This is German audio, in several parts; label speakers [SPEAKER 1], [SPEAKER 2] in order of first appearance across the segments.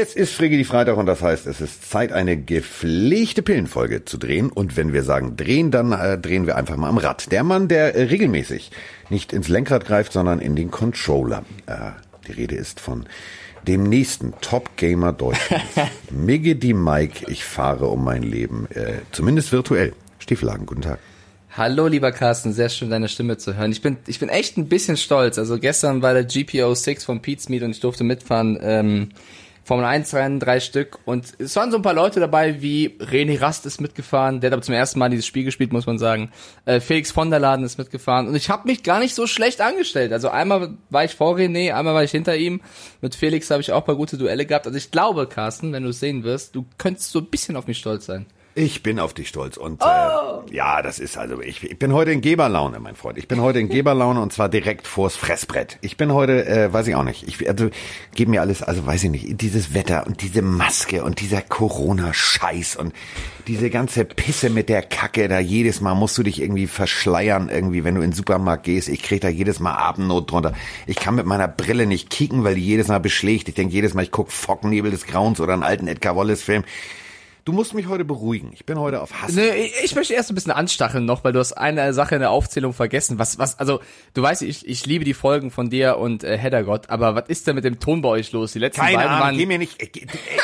[SPEAKER 1] Es ist Friggi die Freitag und das heißt, es ist Zeit, eine gepflegte Pillenfolge zu drehen. Und wenn wir sagen drehen, dann äh, drehen wir einfach mal am Rad. Der Mann, der äh, regelmäßig nicht ins Lenkrad greift, sondern in den Controller. Äh, die Rede ist von dem nächsten Top-Gamer Deutschlands. Migge die Mike, ich fahre um mein Leben. Äh, zumindest virtuell. Stiefelhagen, guten Tag.
[SPEAKER 2] Hallo, lieber Carsten, sehr schön, deine Stimme zu hören. Ich bin, ich bin echt ein bisschen stolz. Also gestern war der GPO 6 von Pete's Meet und ich durfte mitfahren. Ähm, Formel 1 Rennen, drei Stück. Und es waren so ein paar Leute dabei, wie René Rast ist mitgefahren. Der hat aber zum ersten Mal dieses Spiel gespielt, muss man sagen. Äh, Felix von der Laden ist mitgefahren. Und ich habe mich gar nicht so schlecht angestellt. Also einmal war ich vor René, einmal war ich hinter ihm. Mit Felix habe ich auch paar gute Duelle gehabt. Also ich glaube, Carsten, wenn du es sehen wirst, du könntest so ein bisschen auf mich stolz sein.
[SPEAKER 1] Ich bin auf dich stolz und äh, oh. äh, ja, das ist also ich, ich bin heute in Geberlaune, mein Freund. Ich bin heute in Geberlaune und zwar direkt vors Fressbrett. Ich bin heute, äh, weiß ich auch nicht. Ich also gib mir alles, also weiß ich nicht, dieses Wetter und diese Maske und dieser Corona-Scheiß und diese ganze Pisse mit der Kacke. Da jedes Mal musst du dich irgendwie verschleiern, irgendwie, wenn du in den Supermarkt gehst. Ich krieg da jedes Mal Abendnot drunter. Ich kann mit meiner Brille nicht kicken, weil die jedes Mal beschlägt. Ich denke jedes Mal, ich guck Fockennebel des Grauens oder einen alten Edgar Wallace-Film. Du musst mich heute beruhigen. Ich bin heute auf Hass.
[SPEAKER 2] Nee, ich möchte erst ein bisschen anstacheln noch, weil du hast eine Sache in der Aufzählung vergessen. Was, was, also, du weißt, ich, ich liebe die Folgen von dir und äh, Heddergott, aber was ist denn mit dem Ton bei euch los? Die letzten
[SPEAKER 1] Keine
[SPEAKER 2] beiden
[SPEAKER 1] Ahnung,
[SPEAKER 2] waren.
[SPEAKER 1] geh mir nicht, äh,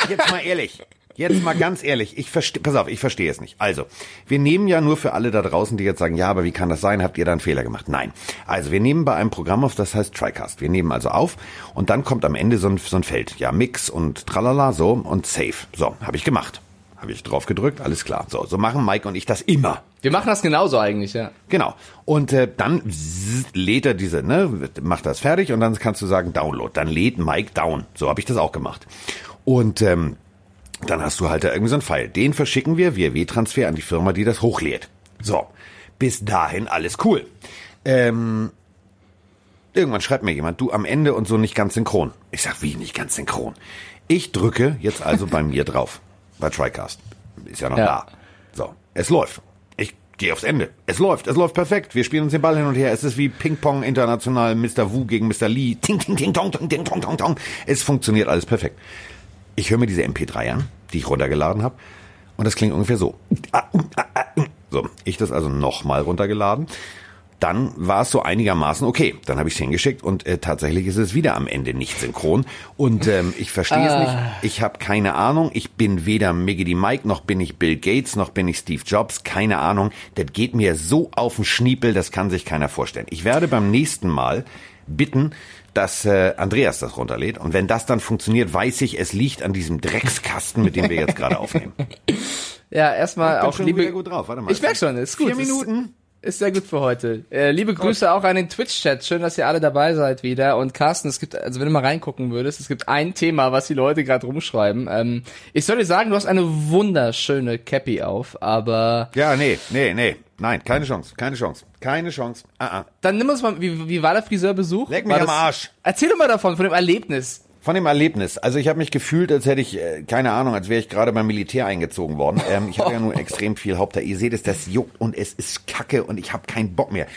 [SPEAKER 1] jetzt mal ehrlich. Jetzt mal ganz ehrlich, ich verstehe, pass auf, ich verstehe es nicht. Also, wir nehmen ja nur für alle da draußen, die jetzt sagen, ja, aber wie kann das sein? Habt ihr da einen Fehler gemacht? Nein. Also, wir nehmen bei einem Programm auf, das heißt TriCast. Wir nehmen also auf und dann kommt am Ende so ein, so ein Feld. Ja, Mix und tralala, so und Save. So, habe ich gemacht. Habe ich drauf gedrückt, alles klar. So, so machen Mike und ich das immer.
[SPEAKER 2] Wir machen das genauso eigentlich, ja.
[SPEAKER 1] Genau. Und äh, dann lädt er diese, ne, macht das fertig und dann kannst du sagen Download. Dann lädt Mike down. So habe ich das auch gemacht. Und ähm, dann hast du halt da irgendwie so einen Pfeil. Den verschicken wir via W-Transfer an die Firma, die das hochlädt. So, bis dahin alles cool. Ähm, irgendwann schreibt mir jemand, du am Ende und so nicht ganz synchron. Ich sag, wie nicht ganz synchron? Ich drücke jetzt also bei mir drauf bei TriCast. Ist ja noch ja. da. So, es läuft. Ich gehe aufs Ende. Es läuft, es läuft perfekt. Wir spielen uns den Ball hin und her. Es ist wie Ping-Pong international, Mr. Wu gegen Mr. Lee. Ting, ting, ting, tong, tong, ting, tong, tong, tong. Es funktioniert alles perfekt. Ich höre mir diese MP3 an, die ich runtergeladen habe. Und das klingt ungefähr so. So, ich das also nochmal runtergeladen dann war es so einigermaßen okay. Dann habe ich es hingeschickt und äh, tatsächlich ist es wieder am Ende nicht synchron. Und ähm, ich verstehe es ah. nicht. Ich habe keine Ahnung. Ich bin weder Miggity Mike, noch bin ich Bill Gates, noch bin ich Steve Jobs. Keine Ahnung. Das geht mir so auf den Schniepel, das kann sich keiner vorstellen. Ich werde beim nächsten Mal bitten, dass äh, Andreas das runterlädt. Und wenn das dann funktioniert, weiß ich, es liegt an diesem Dreckskasten, mit dem wir jetzt gerade aufnehmen.
[SPEAKER 2] Ja, erstmal auch liebe.
[SPEAKER 1] Gut drauf. Warte mal.
[SPEAKER 2] Ich merke schon, ist gut.
[SPEAKER 1] Vier Minuten.
[SPEAKER 2] Ist sehr gut für heute. Äh, liebe Grüße auch an den Twitch-Chat. Schön, dass ihr alle dabei seid wieder. Und Carsten, es gibt, also wenn du mal reingucken würdest, es gibt ein Thema, was die Leute gerade rumschreiben. Ähm, ich soll dir sagen, du hast eine wunderschöne Cappy auf, aber.
[SPEAKER 1] Ja, nee, nee, nee. Nein, keine Chance, keine Chance, keine Chance. Uh -uh.
[SPEAKER 2] Dann nimm uns mal, wie, wie war der Friseurbesuch?
[SPEAKER 1] Leck mich
[SPEAKER 2] am
[SPEAKER 1] Arsch.
[SPEAKER 2] Erzähl doch mal davon, von dem Erlebnis.
[SPEAKER 1] Von dem Erlebnis. Also ich habe mich gefühlt, als hätte ich, äh, keine Ahnung, als wäre ich gerade beim Militär eingezogen worden. Ähm, ich habe ja nur extrem viel Haupthaar. Ihr seht es, das juckt und es ist kacke und ich habe keinen Bock mehr.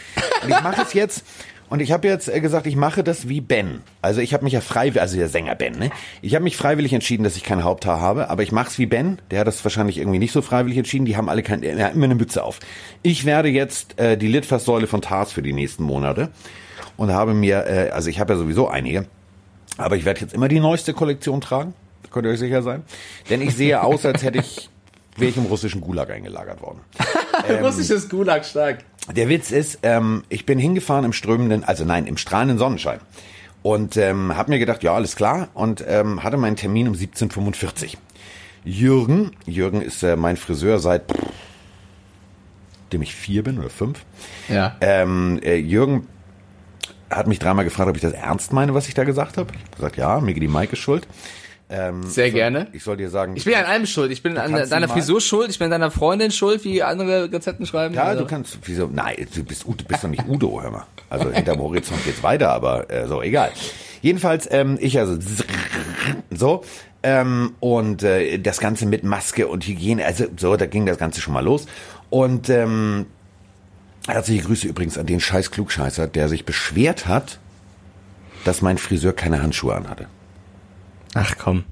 [SPEAKER 1] Und ich mache es jetzt und ich habe jetzt äh, gesagt, ich mache das wie Ben. Also ich habe mich ja freiwillig, also der Sänger Ben, ne? Ich habe mich freiwillig entschieden, dass ich kein Haupthaar habe, aber ich mache es wie Ben. Der hat das wahrscheinlich irgendwie nicht so freiwillig entschieden. Die haben alle kein, er hat immer eine Mütze auf. Ich werde jetzt äh, die Litfaßsäule von Tars für die nächsten Monate und habe mir, äh, also ich habe ja sowieso einige aber ich werde jetzt immer die neueste Kollektion tragen. Da könnt ihr euch sicher sein. Denn ich sehe aus, als hätte ich, wäre ich im russischen Gulag eingelagert worden.
[SPEAKER 2] ähm, Russisches Gulag, stark.
[SPEAKER 1] Der Witz ist, ähm, ich bin hingefahren im strömenden, also nein, im strahlenden Sonnenschein. Und ähm, habe mir gedacht, ja, alles klar. Und ähm, hatte meinen Termin um 17.45 Jürgen, Jürgen ist äh, mein Friseur seit dem ich vier bin oder fünf.
[SPEAKER 2] Ja.
[SPEAKER 1] Ähm, äh, Jürgen hat mich dreimal gefragt, ob ich das ernst meine, was ich da gesagt habe. Ich habe gesagt, ja, Migi die Mike ist schuld.
[SPEAKER 2] Ähm, Sehr gerne.
[SPEAKER 1] Ich soll dir sagen.
[SPEAKER 2] Ich bin an allem schuld. Ich bin an deiner Frisur schuld. Ich bin an deiner Freundin schuld, wie andere Gazetten schreiben.
[SPEAKER 1] Ja, also. du kannst. Wieso? Nein, du bist, du bist doch nicht Udo, hör mal. Also hinterm Horizont geht's weiter, aber äh, so egal. Jedenfalls, ähm, ich also so ähm, und äh, das Ganze mit Maske und Hygiene. Also so, da ging das Ganze schon mal los und ähm, Herzliche Grüße übrigens an den scheiß Klugscheißer, der sich beschwert hat, dass mein Friseur keine Handschuhe anhatte.
[SPEAKER 2] Ach komm.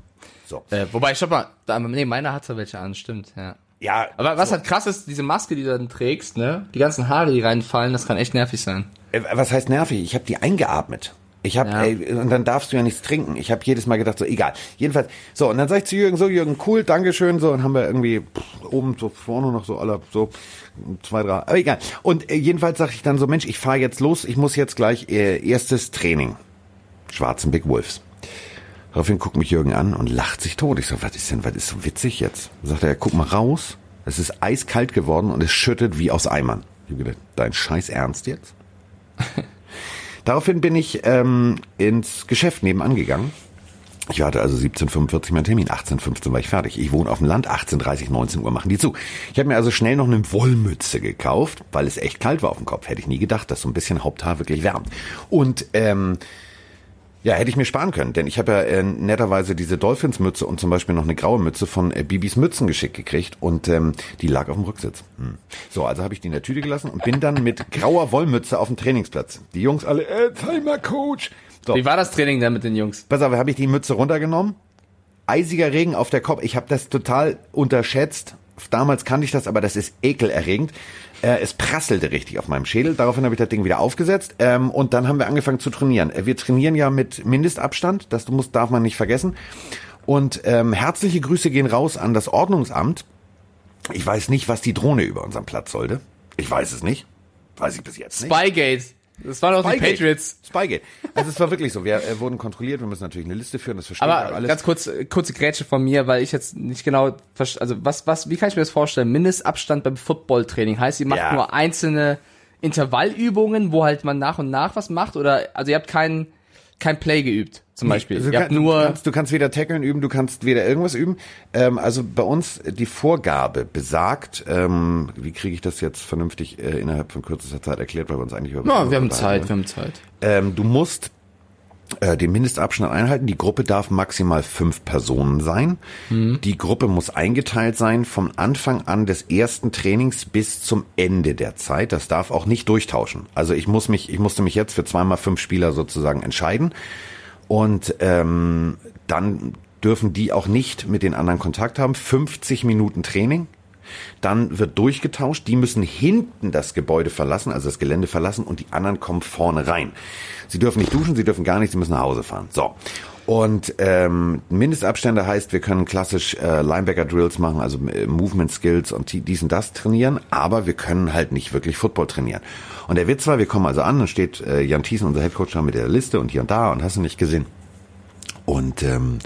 [SPEAKER 1] So.
[SPEAKER 2] Äh, wobei, stopp mal, da, nee, meiner hatte welche an, stimmt, ja.
[SPEAKER 1] Ja,
[SPEAKER 2] Aber was halt krass ist, diese Maske, die du dann trägst, ne? Die ganzen Haare, die reinfallen, das kann echt nervig sein.
[SPEAKER 1] Äh, Was heißt nervig? Ich habe die eingeatmet. Ich habe
[SPEAKER 2] Ja.
[SPEAKER 1] ey, und dann darfst du ja nichts trinken. Ich habe jedes Mal gedacht so egal. Jedenfalls so und dann sag ich zu Jürgen so Jürgen cool, Dankeschön so und haben wir irgendwie pff, oben so vorne noch so alle so zwei drei. Aber egal. Und äh, jedenfalls sag ich dann so Mensch, ich fahre jetzt los. Ich muss jetzt gleich äh, erstes Training. Schwarzen Big Wolves. Daraufhin guckt mich Jürgen an und lacht sich tot. Ich so, was ist denn, was ist so witzig jetzt? Sagt er, guck mal raus. Es ist eiskalt geworden und es schüttet wie aus Eimern. Ich hab gedacht, dein Scheiß Ernst jetzt? Daraufhin bin ich ähm, ins Geschäft nebenan gegangen. Ich hatte also 17.45 mein Termin, 18.15 war ich fertig. Ich wohne auf dem Land, 18.30, 19 Uhr machen die zu. Ich habe mir also schnell noch eine Wollmütze gekauft, weil es echt kalt war auf dem Kopf. Hätte ich nie gedacht, dass so ein bisschen Haupthaar wirklich wärmt. Und ähm, ja, hätte ich mir sparen können, denn ich habe ja äh, netterweise diese Dolphins-Mütze und zum Beispiel noch eine graue Mütze von äh, Bibis Mützengeschick gekriegt und ähm, die lag auf dem Rücksitz. Hm. So, also habe ich die in der Tüte gelassen und bin dann mit grauer Wollmütze auf dem Trainingsplatz. Die Jungs alle, äh, zeig mal Coach. So,
[SPEAKER 2] Wie war das Training denn mit den Jungs?
[SPEAKER 1] pass auf, habe ich die Mütze runtergenommen, eisiger Regen auf der Kopf. Ich habe das total unterschätzt. Damals kannte ich das, aber das ist ekelerregend. Äh, es prasselte richtig auf meinem Schädel. Daraufhin habe ich das Ding wieder aufgesetzt ähm, und dann haben wir angefangen zu trainieren. Äh, Wir trainieren ja mit Mindestabstand, das muss, darf man nicht vergessen. Und ähm, herzliche Grüße gehen raus an das Ordnungsamt. Ich weiß nicht, was die Drohne über unserem Platz sollte. Ich weiß es nicht. Weiß ich bis jetzt nicht.
[SPEAKER 2] Spygate. Das waren doch die. Patriots.
[SPEAKER 1] Spygate. Also es war wirklich so. Wir äh, wurden kontrolliert. Wir müssen natürlich eine Liste führen. Das verstehen wir
[SPEAKER 2] Aber
[SPEAKER 1] alles.
[SPEAKER 2] ganz kurz, äh, kurze Grätsche von mir, weil ich jetzt nicht genau, also was, was, wie kann ich mir das vorstellen? Mindestabstand beim Footballtraining heißt, ihr macht
[SPEAKER 1] Ja.
[SPEAKER 2] nur einzelne Intervallübungen, wo halt man nach und nach was macht, oder, also ihr habt kein, kein Play geübt, zum Beispiel.
[SPEAKER 1] Also du,
[SPEAKER 2] habt
[SPEAKER 1] kann,
[SPEAKER 2] nur,
[SPEAKER 1] du, kannst, du kannst weder tackeln üben, du kannst weder irgendwas üben. Ähm, also bei uns die Vorgabe besagt, ähm, wie kriege ich das jetzt vernünftig äh, innerhalb von kürzester Zeit erklärt, weil wir uns eigentlich über
[SPEAKER 2] ja, wir haben Zeit, wir haben Zeit.
[SPEAKER 1] Ähm, du musst äh, den Mindestabstand einhalten. Die Gruppe darf maximal fünf Personen sein. Die Gruppe muss eingeteilt sein vom Anfang an des ersten Trainings bis zum Ende der Zeit. Das darf auch nicht durchtauschen. Also ich muss mich, ich musste mich jetzt für zweimal fünf Spieler sozusagen entscheiden. Und ähm, dann dürfen die auch nicht mit den anderen Kontakt haben. 50 Minuten Training. Dann wird durchgetauscht. Die müssen hinten das Gebäude verlassen, also das Gelände verlassen, und die anderen kommen vorne rein. Sie dürfen nicht duschen, sie dürfen gar nicht, sie müssen nach Hause fahren. So. Und ähm, Mindestabstände heißt, wir können klassisch äh, Linebacker-Drills machen, also äh, Movement Skills und die- dies und das trainieren, aber wir können halt nicht wirklich Football trainieren. Und der Witz war, wir kommen also an, dann steht äh, Jan Thiessen, unser Headcoach, da mit der Liste und hier und da und hast du nicht gesehen. Und ähm,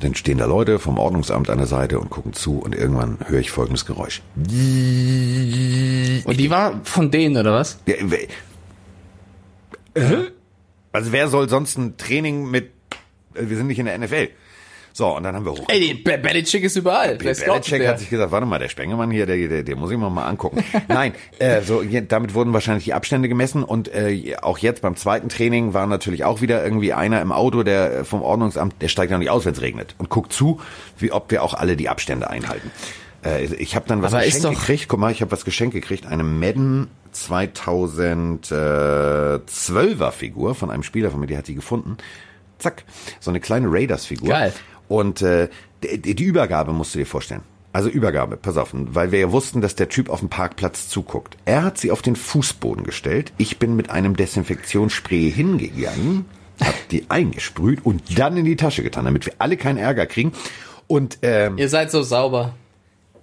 [SPEAKER 1] dann stehen da Leute vom Ordnungsamt an der Seite und gucken zu und irgendwann höre ich folgendes Geräusch.
[SPEAKER 2] Und die war von denen, oder was?
[SPEAKER 1] Ja, we- Also wer soll sonst ein Training mit, äh, wir sind nicht in der NFL. So, und dann haben wir hoch.
[SPEAKER 2] Ey, Be- Belichick ist überall. Scoutet
[SPEAKER 1] Belichick hat sich gesagt, warte mal, der Spengemann hier, der, der, der muss ich mir mal angucken. Nein, äh, so damit wurden wahrscheinlich die Abstände gemessen und äh, auch jetzt beim zweiten Training war natürlich auch wieder irgendwie einer im Auto, der äh, vom Ordnungsamt, der steigt noch nicht aus, wenn es regnet und guckt zu, wie ob wir auch alle die Abstände einhalten. Äh, ich habe dann was
[SPEAKER 2] Aber ist
[SPEAKER 1] geschenkt
[SPEAKER 2] doch-
[SPEAKER 1] gekriegt. Guck mal, ich habe was geschenkt gekriegt, eine Madden 2012er Figur von einem Spieler von mir, der hat die gefunden. Zack, so eine kleine Raiders-Figur.
[SPEAKER 2] Geil.
[SPEAKER 1] Und äh, die, die Übergabe musst du dir vorstellen. Also Übergabe, pass auf, weil wir ja wussten, dass der Typ auf dem Parkplatz zuguckt. Er hat sie auf den Fußboden gestellt. Ich bin mit einem Desinfektionsspray hingegangen, hab die eingesprüht und dann in die Tasche getan, damit wir alle keinen Ärger kriegen. Und ähm,
[SPEAKER 2] Ihr seid so sauber.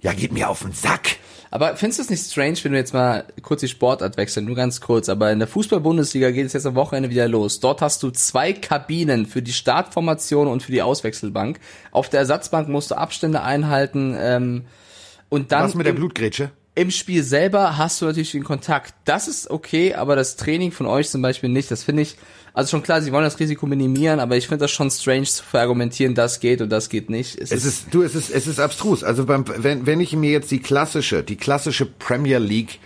[SPEAKER 1] ja, geht mir auf den Sack.
[SPEAKER 2] Aber findest du es nicht strange, wenn du jetzt mal kurz die Sportart wechseln, nur ganz kurz, aber in der Fußball-Bundesliga geht es jetzt am Wochenende wieder los. Dort hast du zwei Kabinen für die Startformation und für die Auswechselbank. Auf der Ersatzbank musst du Abstände einhalten ähm, und dann
[SPEAKER 1] Was mit der Blutgrätsche?
[SPEAKER 2] im Spiel selber hast du natürlich den Kontakt. Das ist okay, aber das Training von euch zum Beispiel nicht. Das finde ich, also schon klar, sie wollen das Risiko minimieren, aber ich finde das schon strange zu verargumentieren, das geht und das geht nicht.
[SPEAKER 1] Es ist, du, es ist, es ist abstrus. Also beim, wenn, wenn ich mir jetzt die klassische, die klassische Premier League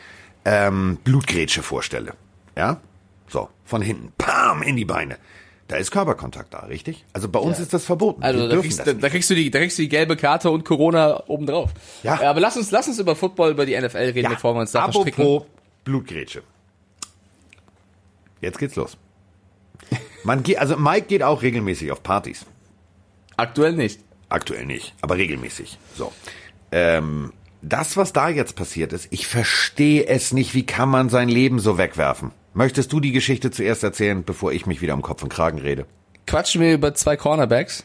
[SPEAKER 1] ähm, Blutgrätsche vorstelle, ja, so von hinten, pam in die Beine, da ist Körperkontakt da, richtig? Also bei uns ist das verboten.
[SPEAKER 2] Also da kriegst, da, da kriegst du die, da kriegst du die gelbe Karte und Corona obendrauf.
[SPEAKER 1] Ja.
[SPEAKER 2] Äh, Aber lass uns, lass uns über Football, über die NFL reden, bevor wir uns da verstricken.
[SPEAKER 1] apropos Blutgrätsche. Jetzt geht's los. Man geht, also Mike geht auch regelmäßig auf Partys.
[SPEAKER 2] Aktuell nicht.
[SPEAKER 1] Aktuell nicht, aber regelmäßig. So. Ähm, das, was da jetzt passiert ist, ich verstehe es nicht. Wie kann man sein Leben so wegwerfen? Möchtest du die Geschichte zuerst erzählen, bevor ich mich wieder um Kopf und Kragen rede?
[SPEAKER 2] Quatschen wir über zwei Cornerbacks.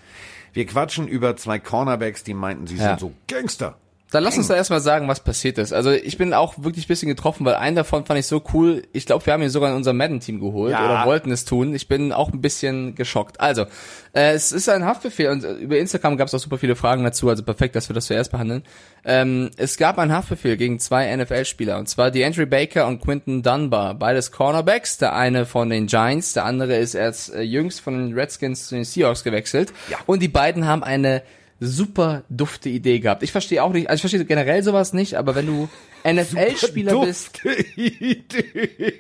[SPEAKER 1] Wir quatschen über zwei Cornerbacks, die meinten, sie
[SPEAKER 2] Ja.
[SPEAKER 1] sind so Gangster.
[SPEAKER 2] Dann lass uns da erstmal sagen, was passiert ist. Also ich bin auch wirklich ein bisschen getroffen, weil einen davon fand ich so cool. Ich glaube, wir haben ihn sogar in unser Madden-Team geholt
[SPEAKER 1] Ja.
[SPEAKER 2] oder wollten es tun. Ich bin auch ein bisschen geschockt. Also, äh, es ist ein Haftbefehl und äh, über Instagram gab es auch super viele Fragen dazu, also perfekt, dass wir das zuerst behandeln. Ähm, es gab einen Haftbefehl gegen zwei NFL-Spieler und zwar DeAndre Baker und Quinton Dunbar. Beides Cornerbacks, der eine von den Giants, der andere ist erst äh, jüngst von den Redskins zu den Seahawks gewechselt.
[SPEAKER 1] Ja.
[SPEAKER 2] Und die beiden haben eine super dufte Idee gehabt. Ich verstehe auch nicht, also ich verstehe generell sowas nicht, aber wenn du NFL-Spieler bist,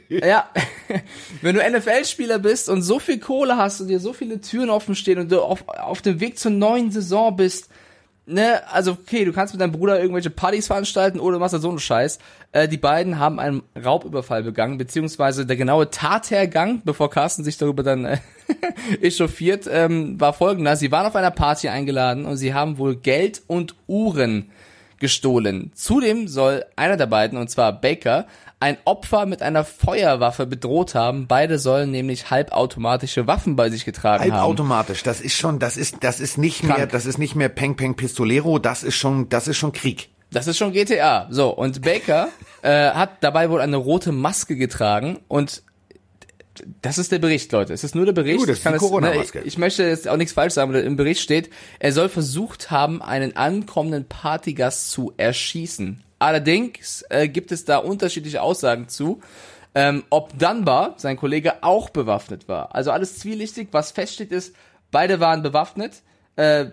[SPEAKER 2] ja, wenn du NFL-Spieler bist und so viel Kohle hast und dir so viele Türen offen stehen und du auf, auf dem Weg zur neuen Saison bist, ne, also okay, du kannst mit deinem Bruder irgendwelche Partys veranstalten oder du machst da so einen Scheiß. Äh, die beiden haben einen Raubüberfall begangen, beziehungsweise der genaue Tathergang, bevor Carsten sich darüber dann äh, echauffiert, ähm, war folgender. Sie waren auf einer Party eingeladen und sie haben wohl Geld und Uhren gestohlen. Zudem soll einer der beiden, und zwar Baker, ein Opfer mit einer Feuerwaffe bedroht haben. Beide sollen nämlich halbautomatische Waffen bei sich getragen haben.
[SPEAKER 1] Halbautomatisch, das ist schon, das ist, das ist nicht
[SPEAKER 2] Krank.
[SPEAKER 1] mehr, das ist nicht mehr Peng Peng Pistolero, das ist schon, das ist schon Krieg.
[SPEAKER 2] Das ist schon GTA. So, und Baker äh, hat dabei wohl eine rote Maske getragen und das ist der Bericht, Leute. Es ist nur der Bericht.
[SPEAKER 1] Gut, das
[SPEAKER 2] ich, kann
[SPEAKER 1] ist
[SPEAKER 2] es- ne, ich, möchte jetzt auch nichts falsch sagen, aber im Bericht steht, er soll versucht haben, einen ankommenden Partygast zu erschießen. Allerdings äh, gibt es da unterschiedliche Aussagen zu, ähm, ob Dunbar, sein Kollege, auch bewaffnet war. Also alles zwielichtig. Was feststeht ist, beide waren bewaffnet. Äh,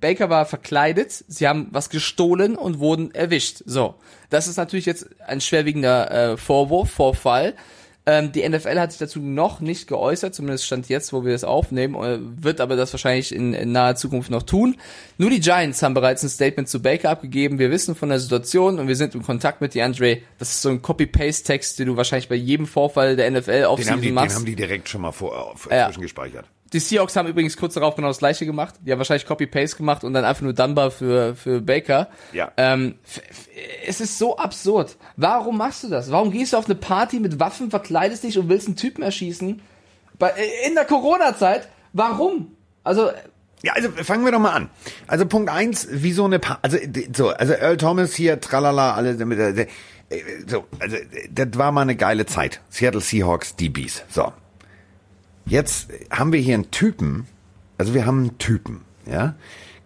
[SPEAKER 2] Baker war verkleidet, sie haben was gestohlen und wurden erwischt. So, das ist natürlich jetzt ein schwerwiegender äh, Vorwurf, Vorfall. Ähm, die NFL hat sich dazu noch nicht geäußert, zumindest stand jetzt, wo wir das aufnehmen, äh, wird aber das wahrscheinlich in, in naher Zukunft noch tun. Nur die Giants haben bereits ein Statement zu Baker abgegeben. Wir wissen von der Situation und wir sind im Kontakt mit DeAndre. Das ist so ein Copy-Paste-Text, den du wahrscheinlich bei jedem Vorfall der NFL
[SPEAKER 1] Den haben, die, den
[SPEAKER 2] machst.
[SPEAKER 1] haben die direkt schon mal vor, äh,
[SPEAKER 2] Ja.
[SPEAKER 1] zwischengespeichert.
[SPEAKER 2] Die Seahawks haben übrigens kurz darauf genau das gleiche gemacht. Die haben wahrscheinlich Copy-Paste gemacht und dann einfach nur Dunbar für, für Baker.
[SPEAKER 1] Ja.
[SPEAKER 2] Ähm, es ist so absurd. Warum machst du das? Warum gehst du auf eine Party mit Waffen, verkleidest dich und willst einen Typen erschießen? Bei, äh, in der Corona-Zeit? Warum? Also,
[SPEAKER 1] Ja, also fangen wir doch mal an. Also Punkt eins, wie so eine pa also so, also Earl Thomas hier, tralala, alle damit äh, so, also das war mal eine geile Zeit. Seattle Seahawks DBs. So. Jetzt haben wir hier einen Typen, also wir haben einen Typen, ja?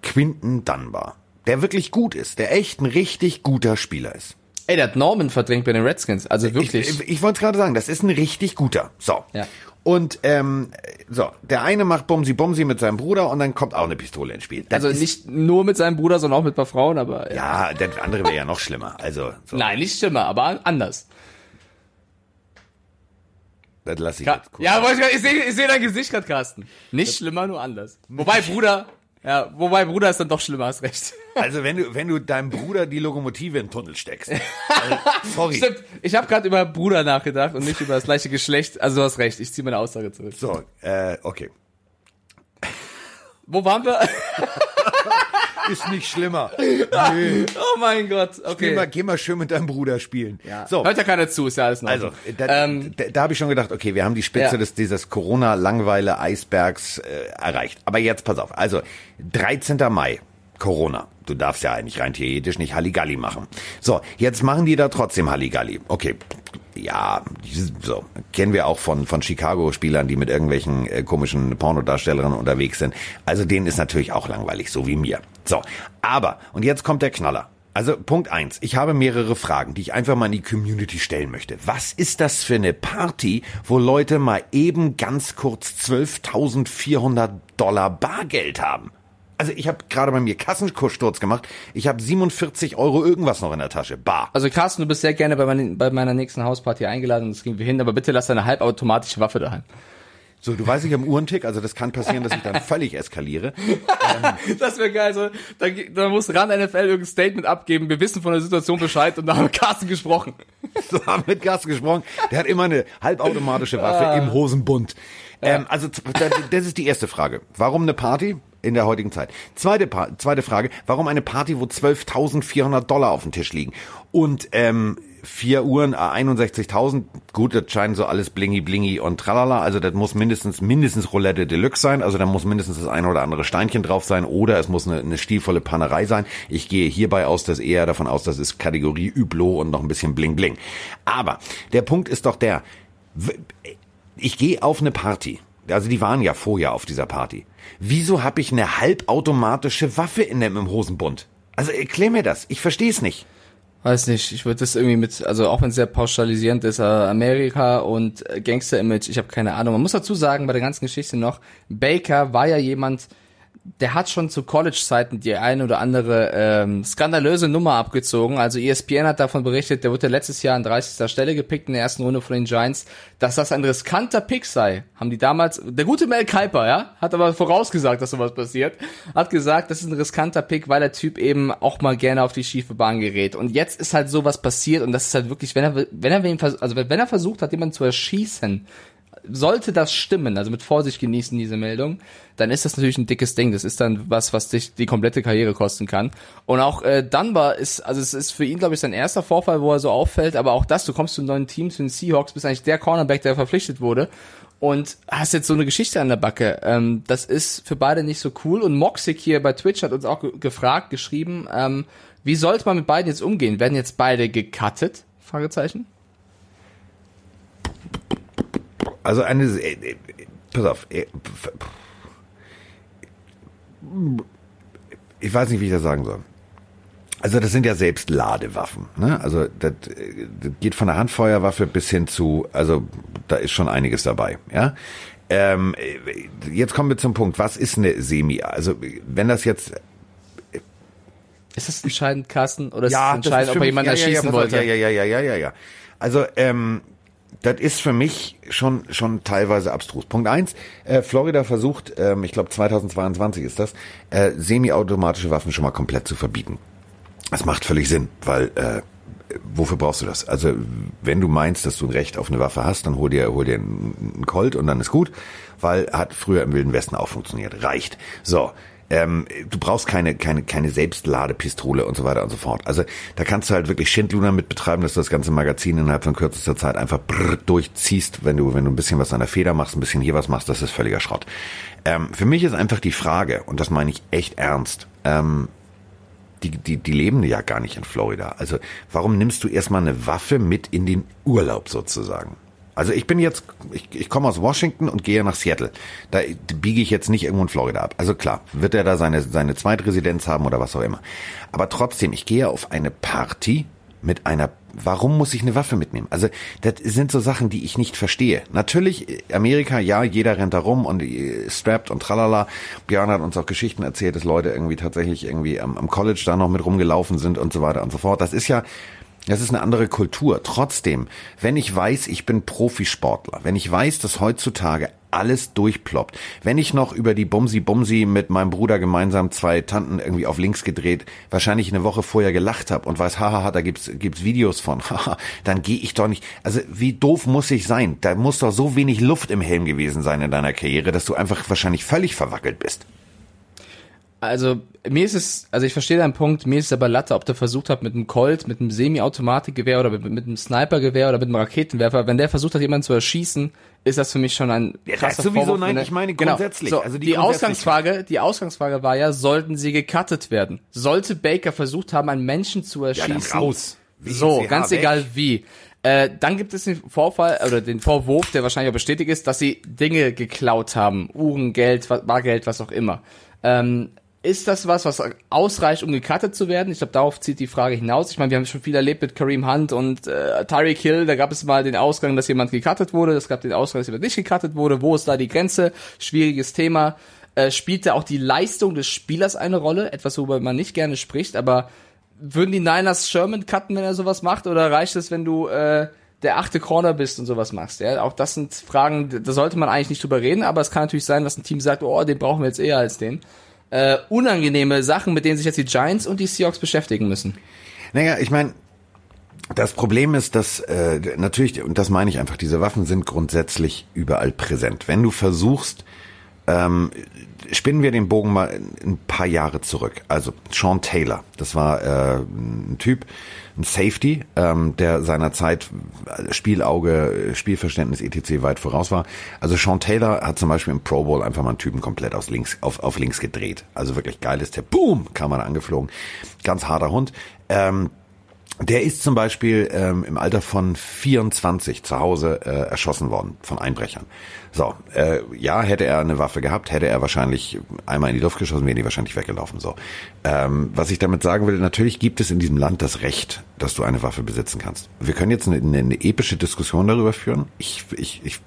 [SPEAKER 1] Quinton Dunbar, der wirklich gut ist, der echt ein richtig guter Spieler ist.
[SPEAKER 2] ey, der hat Norman verdrängt bei den Redskins. Also wirklich.
[SPEAKER 1] Ich, ich, ich wollte gerade sagen, das ist ein richtig guter. So.
[SPEAKER 2] Ja.
[SPEAKER 1] Und ähm, so, der eine macht Bumsi Bumsi mit seinem Bruder und dann kommt auch eine Pistole ins Spiel. Das
[SPEAKER 2] also nicht nur mit seinem Bruder, sondern auch mit ein paar Frauen, aber ja.
[SPEAKER 1] Ja, der andere wäre ja noch schlimmer. Also, so,
[SPEAKER 2] Nein, nicht schlimmer, aber anders.
[SPEAKER 1] Das lasse ich
[SPEAKER 2] Ja,
[SPEAKER 1] jetzt kurz.
[SPEAKER 2] ja ich, ich sehe ich seh dein Gesicht gerade, Carsten. Nicht schlimmer, nur anders. Wobei, Bruder, ja, wobei, Bruder ist dann doch schlimmer, hast recht.
[SPEAKER 1] Also, wenn du, wenn du deinem Bruder die Lokomotive in den Tunnel steckst. Also, sorry.
[SPEAKER 2] Stimmt, ich habe gerade über Bruder nachgedacht und nicht über das gleiche Geschlecht. Also du hast recht, ich ziehe meine Aussage zurück.
[SPEAKER 1] So, äh, okay.
[SPEAKER 2] Wo waren wir?
[SPEAKER 1] Ist nicht schlimmer. Nö.
[SPEAKER 2] Oh mein Gott,
[SPEAKER 1] Geh,
[SPEAKER 2] okay.
[SPEAKER 1] mal, geh mal schön mit deinem Bruder spielen.
[SPEAKER 2] Ja.
[SPEAKER 1] So,
[SPEAKER 2] Hört ja keiner zu, ist ja alles noch.
[SPEAKER 1] Also, da,
[SPEAKER 2] ähm,
[SPEAKER 1] da, da habe ich schon gedacht, okay, wir haben die Spitze
[SPEAKER 2] Ja.
[SPEAKER 1] des dieses Corona-Langweile-Eisbergs äh, erreicht. Aber jetzt pass auf. Also, 13. Mai, Corona. Du darfst ja eigentlich rein theoretisch nicht Halligalli machen. So, jetzt machen die da trotzdem Halligalli. Okay, ja, so kennen wir auch von von Chicago-Spielern, die mit irgendwelchen äh, komischen Pornodarstellerinnen unterwegs sind. Also denen ist natürlich auch langweilig, so wie mir. So, aber und jetzt kommt der Knaller. Also Punkt eins. Ich habe mehrere Fragen, die ich einfach mal in die Community stellen möchte. Was ist das für eine Party, wo Leute mal eben ganz kurz 12.400 Dollar Bargeld haben? Also ich habe gerade bei mir Kassenkurssturz gemacht. Ich habe 47 Euro irgendwas noch in der Tasche. Bar.
[SPEAKER 2] also Carsten, du bist sehr gerne bei, mein, bei meiner nächsten Hausparty eingeladen und das kriegen wir hin, aber bitte lass deine halbautomatische Waffe daheim.
[SPEAKER 1] So, du weißt, ich habe einen Uhrentick, also das kann passieren, dass ich dann völlig eskaliere.
[SPEAKER 2] Das wäre geil, so, da, da muss RAN NFL irgendein Statement abgeben, wir wissen von der Situation Bescheid und da haben Carsten gesprochen.
[SPEAKER 1] So haben mit Gas gesprochen. Der hat immer eine halbautomatische Waffe im Hosenbund. Ähm, also das ist die erste Frage. Warum eine Party? in der heutigen Zeit. Zweite, pa zweite Frage, warum eine Party, wo 12.400 Dollar auf dem Tisch liegen? Und ähm, vier Uhren, 61.000, gut, das scheint so alles blingi blingi und tralala, also das muss mindestens, mindestens Roulette Deluxe sein, also da muss mindestens das eine oder andere Steinchen drauf sein oder es muss eine, eine stilvolle Pannerei sein. Ich gehe hierbei aus, dass eher davon aus, das ist Kategorie Üblo und noch ein bisschen bling bling. Aber der Punkt ist doch der, ich gehe auf eine Party, also die waren ja vorher auf dieser Party. Wieso habe ich eine halbautomatische Waffe in dem Hosenbund? Also erklär mir das. Ich verstehe es nicht.
[SPEAKER 2] Weiß nicht, ich würde das irgendwie mit, also auch wenn es sehr pauschalisierend ist, äh, Amerika und äh, Gangster-Image, ich habe keine Ahnung. Man muss dazu sagen, bei der ganzen Geschichte noch, Baker war ja jemand, der hat schon zu College-Zeiten die eine oder andere ähm, skandalöse Nummer abgezogen. Also ESPN hat davon berichtet, der wurde letztes Jahr an 30. Stelle gepickt in der ersten Runde von den Giants, dass das ein riskanter Pick sei. Haben die damals, der gute Mel Kiper, ja, hat aber vorausgesagt, dass sowas passiert, hat gesagt, das ist ein riskanter Pick, weil der Typ eben auch mal gerne auf die schiefe Bahn gerät. Und jetzt ist halt sowas passiert und das ist halt wirklich, wenn er, wenn er, also wenn er versucht hat, jemanden zu erschießen, sollte das stimmen, also mit Vorsicht genießen diese Meldung, dann ist das natürlich ein dickes Ding. Das ist dann was, was dich die komplette Karriere kosten kann. Und auch äh, Dunbar ist, also es ist für ihn, glaube ich, sein erster Vorfall, wo er so auffällt, aber auch das, du kommst zu einem neuen Team, zu den Seahawks, bist eigentlich der Cornerback, der verpflichtet wurde und hast jetzt so eine Geschichte an der Backe. Ähm, das ist für beide nicht so cool. Und Moxic hier bei Twitch hat uns auch ge gefragt, geschrieben, ähm, wie sollte man mit beiden jetzt umgehen? Werden jetzt beide gecuttet? Fragezeichen.
[SPEAKER 1] Also eine, äh, äh, pass auf, äh, ich weiß nicht, wie ich das sagen soll. Also das sind ja selbst Ladewaffen. Ne? Also das, das geht von der Handfeuerwaffe bis hin zu, also da ist schon einiges dabei. Ja. Ähm, jetzt kommen wir zum Punkt. Was ist eine Semi? Also wenn das jetzt
[SPEAKER 2] ist das entscheidend, Carsten, oder ist
[SPEAKER 1] ja,
[SPEAKER 2] es entscheidend, ob er jemanden ja, erschießen
[SPEAKER 1] ja,
[SPEAKER 2] wollte?
[SPEAKER 1] Ja, ja, ja, ja, ja, ja, ja. Also ähm, das ist für mich schon schon teilweise abstrus. Punkt eins: äh, Florida versucht, ähm, ich glaube 2022 ist das, äh, semi-automatische Waffen schon mal komplett zu verbieten. Das macht völlig Sinn, weil äh, wofür brauchst du das? Also wenn du meinst, dass du ein Recht auf eine Waffe hast, dann hol dir hol dir einen Colt und dann ist gut, weil hat früher im Wilden Westen auch funktioniert. Reicht. So, ähm, du brauchst keine, keine, keine Selbstladepistole und so weiter und so fort. Also da kannst du halt wirklich Schindluder mit betreiben, dass du das ganze Magazin innerhalb von kürzester Zeit einfach brrr, durchziehst, wenn du, wenn du ein bisschen was an der Feder machst, ein bisschen hier was machst, das ist völliger Schrott. Ähm, für mich ist einfach die Frage, und das meine ich echt ernst, ähm, die, die, die leben ja gar nicht in Florida. Also warum nimmst du erstmal eine Waffe mit in den Urlaub sozusagen? Also ich bin jetzt, ich, ich komme aus Washington und gehe nach Seattle. Da biege ich jetzt nicht irgendwo in Florida ab. Also klar, wird er da seine, seine Zweitresidenz haben oder was auch immer. Aber trotzdem, ich gehe auf eine Party mit einer, warum muss ich eine Waffe mitnehmen? Also das sind so Sachen, die ich nicht verstehe. Natürlich, Amerika, ja, jeder rennt da rum und äh, strappt und tralala. Björn hat uns auch Geschichten erzählt, dass Leute irgendwie tatsächlich irgendwie am, am College da noch mit rumgelaufen sind und so weiter und so fort. Das ist ja das ist eine andere Kultur. Trotzdem, wenn ich weiß, ich bin Profisportler, wenn ich weiß, dass heutzutage alles durchploppt, wenn ich noch über die Bumsi Bumsi mit meinem Bruder gemeinsam zwei Tanten irgendwie auf links gedreht, wahrscheinlich eine Woche vorher gelacht habe und weiß, hahaha, da gibt's gibt's Videos von, haha, dann gehe ich doch nicht. Also wie doof muss ich sein? Da muss doch so wenig Luft im Helm gewesen sein in deiner Karriere, dass du einfach wahrscheinlich völlig verwackelt bist.
[SPEAKER 2] Also mir ist es, also ich verstehe deinen Punkt, mir ist es aber Latte, ob der versucht hat mit einem Colt, mit einem Semi-Automatikgewehr oder mit, mit einem Snipergewehr oder mit einem Raketenwerfer, wenn der versucht hat, jemanden zu erschießen, ist das für mich schon ein
[SPEAKER 1] krasser ja, sowieso, Vorwurf, nein, ich meine genau. grundsätzlich.
[SPEAKER 2] Genau. So, also die, die Ausgangsfrage, die Ausgangsfrage war ja, sollten sie gecuttet werden? Sollte Baker versucht haben, einen Menschen zu erschießen? Ja,
[SPEAKER 1] raus.
[SPEAKER 2] Wie so, ganz weg. egal wie. Äh, dann gibt es den Vorfall oder den Vorwurf, der wahrscheinlich auch bestätigt ist, dass sie Dinge geklaut haben, Uhren, Geld, Bargeld, was auch immer. Ähm, ist das was, was ausreicht, um gecuttet zu werden? Ich glaube, darauf zieht die Frage hinaus. Ich meine, wir haben schon viel erlebt mit Kareem Hunt und äh, Tyreek Hill. Da gab es mal den Ausgang, dass jemand gecuttet wurde. Es gab den Ausgang, dass jemand nicht gecuttet wurde. Wo ist da die Grenze? Schwieriges Thema. Äh, spielte auch die Leistung des Spielers eine Rolle? Etwas, worüber man nicht gerne spricht. Aber würden die Niners Sherman cutten, wenn er sowas macht? Oder reicht es, wenn du äh, der achte Corner bist und sowas machst? Ja, auch das sind Fragen, da sollte man eigentlich nicht drüber reden. Aber es kann natürlich sein, dass ein Team sagt, oh, den brauchen wir jetzt eher als den äh, unangenehme Sachen, mit denen sich jetzt die Giants und die Seahawks beschäftigen müssen.
[SPEAKER 1] Naja, ich meine, das Problem ist, dass äh, natürlich, und das meine ich einfach, diese Waffen sind grundsätzlich überall präsent. Wenn du versuchst, ähm, spinnen wir den Bogen mal ein paar Jahre zurück. Also Sean Taylor, das war äh, ein Typ, ein Safety, ähm, der seiner Zeit Spielauge, Spielverständnis etc. weit voraus war. Also Sean Taylor hat zum Beispiel im Pro Bowl einfach mal einen Typen komplett aus links auf, auf links gedreht. Also wirklich geil ist der. Boom, kam man angeflogen. Ganz harter Hund. Ähm, der ist zum Beispiel ähm, im Alter von 24 zu Hause äh, erschossen worden von Einbrechern. So, äh, ja, hätte er eine Waffe gehabt, hätte er wahrscheinlich einmal in die Luft geschossen, wäre die wahrscheinlich weggelaufen. So, ähm, was ich damit sagen will, natürlich gibt es in diesem Land das Recht, dass du eine Waffe besitzen kannst. Wir können jetzt eine, eine epische Diskussion darüber führen. Ich, ich, ich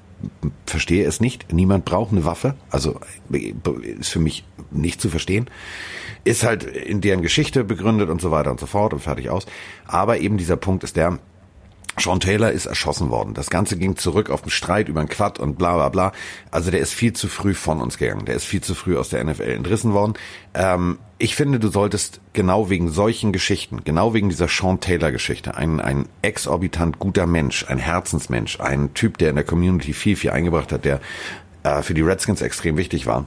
[SPEAKER 1] verstehe es nicht. Niemand braucht eine Waffe. Also ist für mich nicht zu verstehen. Ist halt in deren Geschichte begründet und so weiter und so fort und fertig aus. Aber eben dieser Punkt ist der, Sean Taylor ist erschossen worden. Das Ganze ging zurück auf den Streit über einen Quad und bla bla bla. Also der ist viel zu früh von uns gegangen. Der ist viel zu früh aus der NFL entrissen worden. Ähm, ich finde, du solltest genau wegen solchen Geschichten, genau wegen dieser Sean Taylor Geschichte, ein, ein exorbitant guter Mensch, ein Herzensmensch, ein Typ, der in der Community viel, viel eingebracht hat, der äh, für die Redskins extrem wichtig war.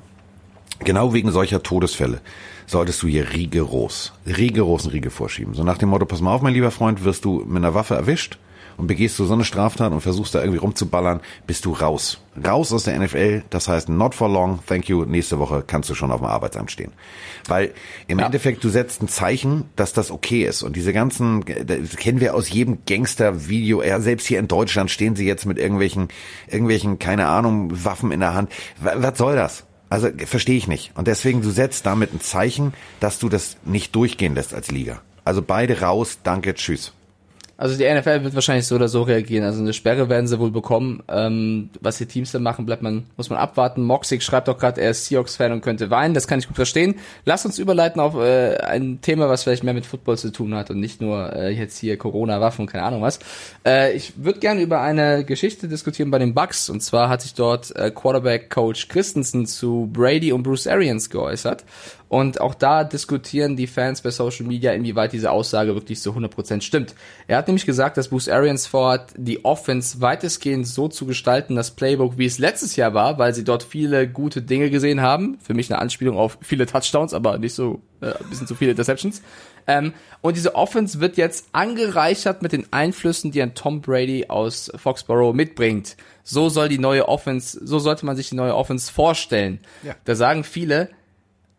[SPEAKER 1] Genau wegen solcher Todesfälle solltest du hier rigoros, rigoros einen Riegel vorschieben. So nach dem Motto, pass mal auf, mein lieber Freund, wirst du mit einer Waffe erwischt, und begehst du so eine Straftat und versuchst da irgendwie rumzuballern, bist du raus. Raus aus der NFL, das heißt not for long, thank you, nächste Woche kannst du schon auf dem Arbeitsamt stehen. Weil im ja. Endeffekt, du setzt ein Zeichen, dass das okay ist. Und diese ganzen, das kennen wir aus jedem Gangster-Video, ja, selbst hier in Deutschland stehen sie jetzt mit irgendwelchen, irgendwelchen, keine Ahnung, Waffen in der Hand. Was soll das? Also verstehe ich nicht. Und deswegen, du setzt damit ein Zeichen, dass du das nicht durchgehen lässt als Liga. Also beide raus, danke, tschüss.
[SPEAKER 2] Also die NFL wird wahrscheinlich so oder so reagieren. Also eine Sperre werden sie wohl bekommen. Ähm, was die Teams dann machen, bleibt man, muss man abwarten. Moxig schreibt doch gerade, er ist Seahawks-Fan und könnte weinen. Das kann ich gut verstehen. Lass uns überleiten auf äh, ein Thema, was vielleicht mehr mit Football zu tun hat und nicht nur äh, jetzt hier Corona-Waffen, keine Ahnung was. Äh, ich würde gerne über eine Geschichte diskutieren bei den Bucks. Und zwar hat sich dort äh, Quarterback-Coach Christensen zu Brady und Bruce Arians geäußert. Und auch da diskutieren die Fans bei Social Media, inwieweit diese Aussage wirklich zu 100% stimmt. Er hat nämlich gesagt, dass Bruce Arians vorhat, die Offense weitestgehend so zu gestalten, das Playbook, wie es letztes Jahr war, weil sie dort viele gute Dinge gesehen haben. Für mich eine Anspielung auf viele Touchdowns, aber nicht so, äh, ein bisschen zu viele Interceptions. Ähm, und diese Offense wird jetzt angereichert mit den Einflüssen, die ein Tom Brady aus Foxborough mitbringt. So soll die neue Offense, so sollte man sich die neue Offense vorstellen. Ja. Da sagen viele,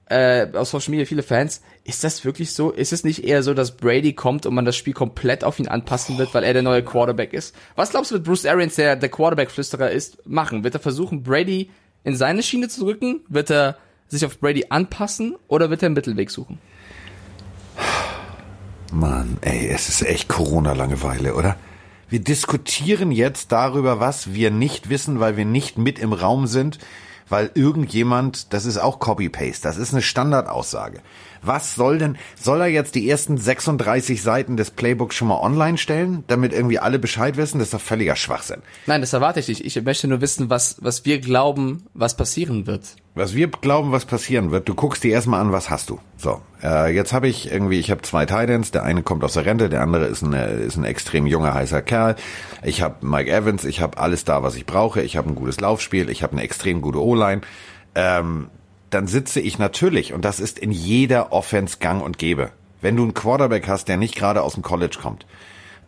[SPEAKER 2] äh, aus Social Media viele Fans, ist das wirklich so? Ist es nicht eher so, dass Brady kommt und man das Spiel komplett auf ihn anpassen wird, weil er der neue Quarterback ist? Was glaubst du, wird Bruce Arians, der der Quarterback-Flüsterer ist, machen? Wird er versuchen, Brady in seine Schiene zu drücken? Wird er sich auf Brady anpassen oder wird er einen Mittelweg suchen?
[SPEAKER 1] Mann, ey, es ist echt Corona-Langeweile, oder? Wir diskutieren jetzt darüber, was wir nicht wissen, weil wir nicht mit im Raum sind weil irgendjemand, das ist auch Copy-Paste, das ist eine Standardaussage. Was soll denn, soll er jetzt die ersten 36 Seiten des Playbooks schon mal online stellen, damit irgendwie alle Bescheid wissen? Das ist doch völliger Schwachsinn.
[SPEAKER 2] Nein, das erwarte ich nicht. Ich möchte nur wissen, was, was wir glauben, was passieren wird.
[SPEAKER 1] Was wir glauben, was passieren wird, du guckst dir erstmal an, was hast du. So, äh, jetzt habe ich irgendwie, ich habe zwei Titans, der eine kommt aus der Rente, der andere ist ein, ist ein extrem junger, heißer Kerl. Ich habe Mike Evans, ich habe alles da, was ich brauche. Ich habe ein gutes Laufspiel, ich habe eine extrem gute O-Line. Ähm, dann sitze ich natürlich, und das ist in jeder Offense gang und gäbe. Wenn du einen Quarterback hast, der nicht gerade aus dem College kommt,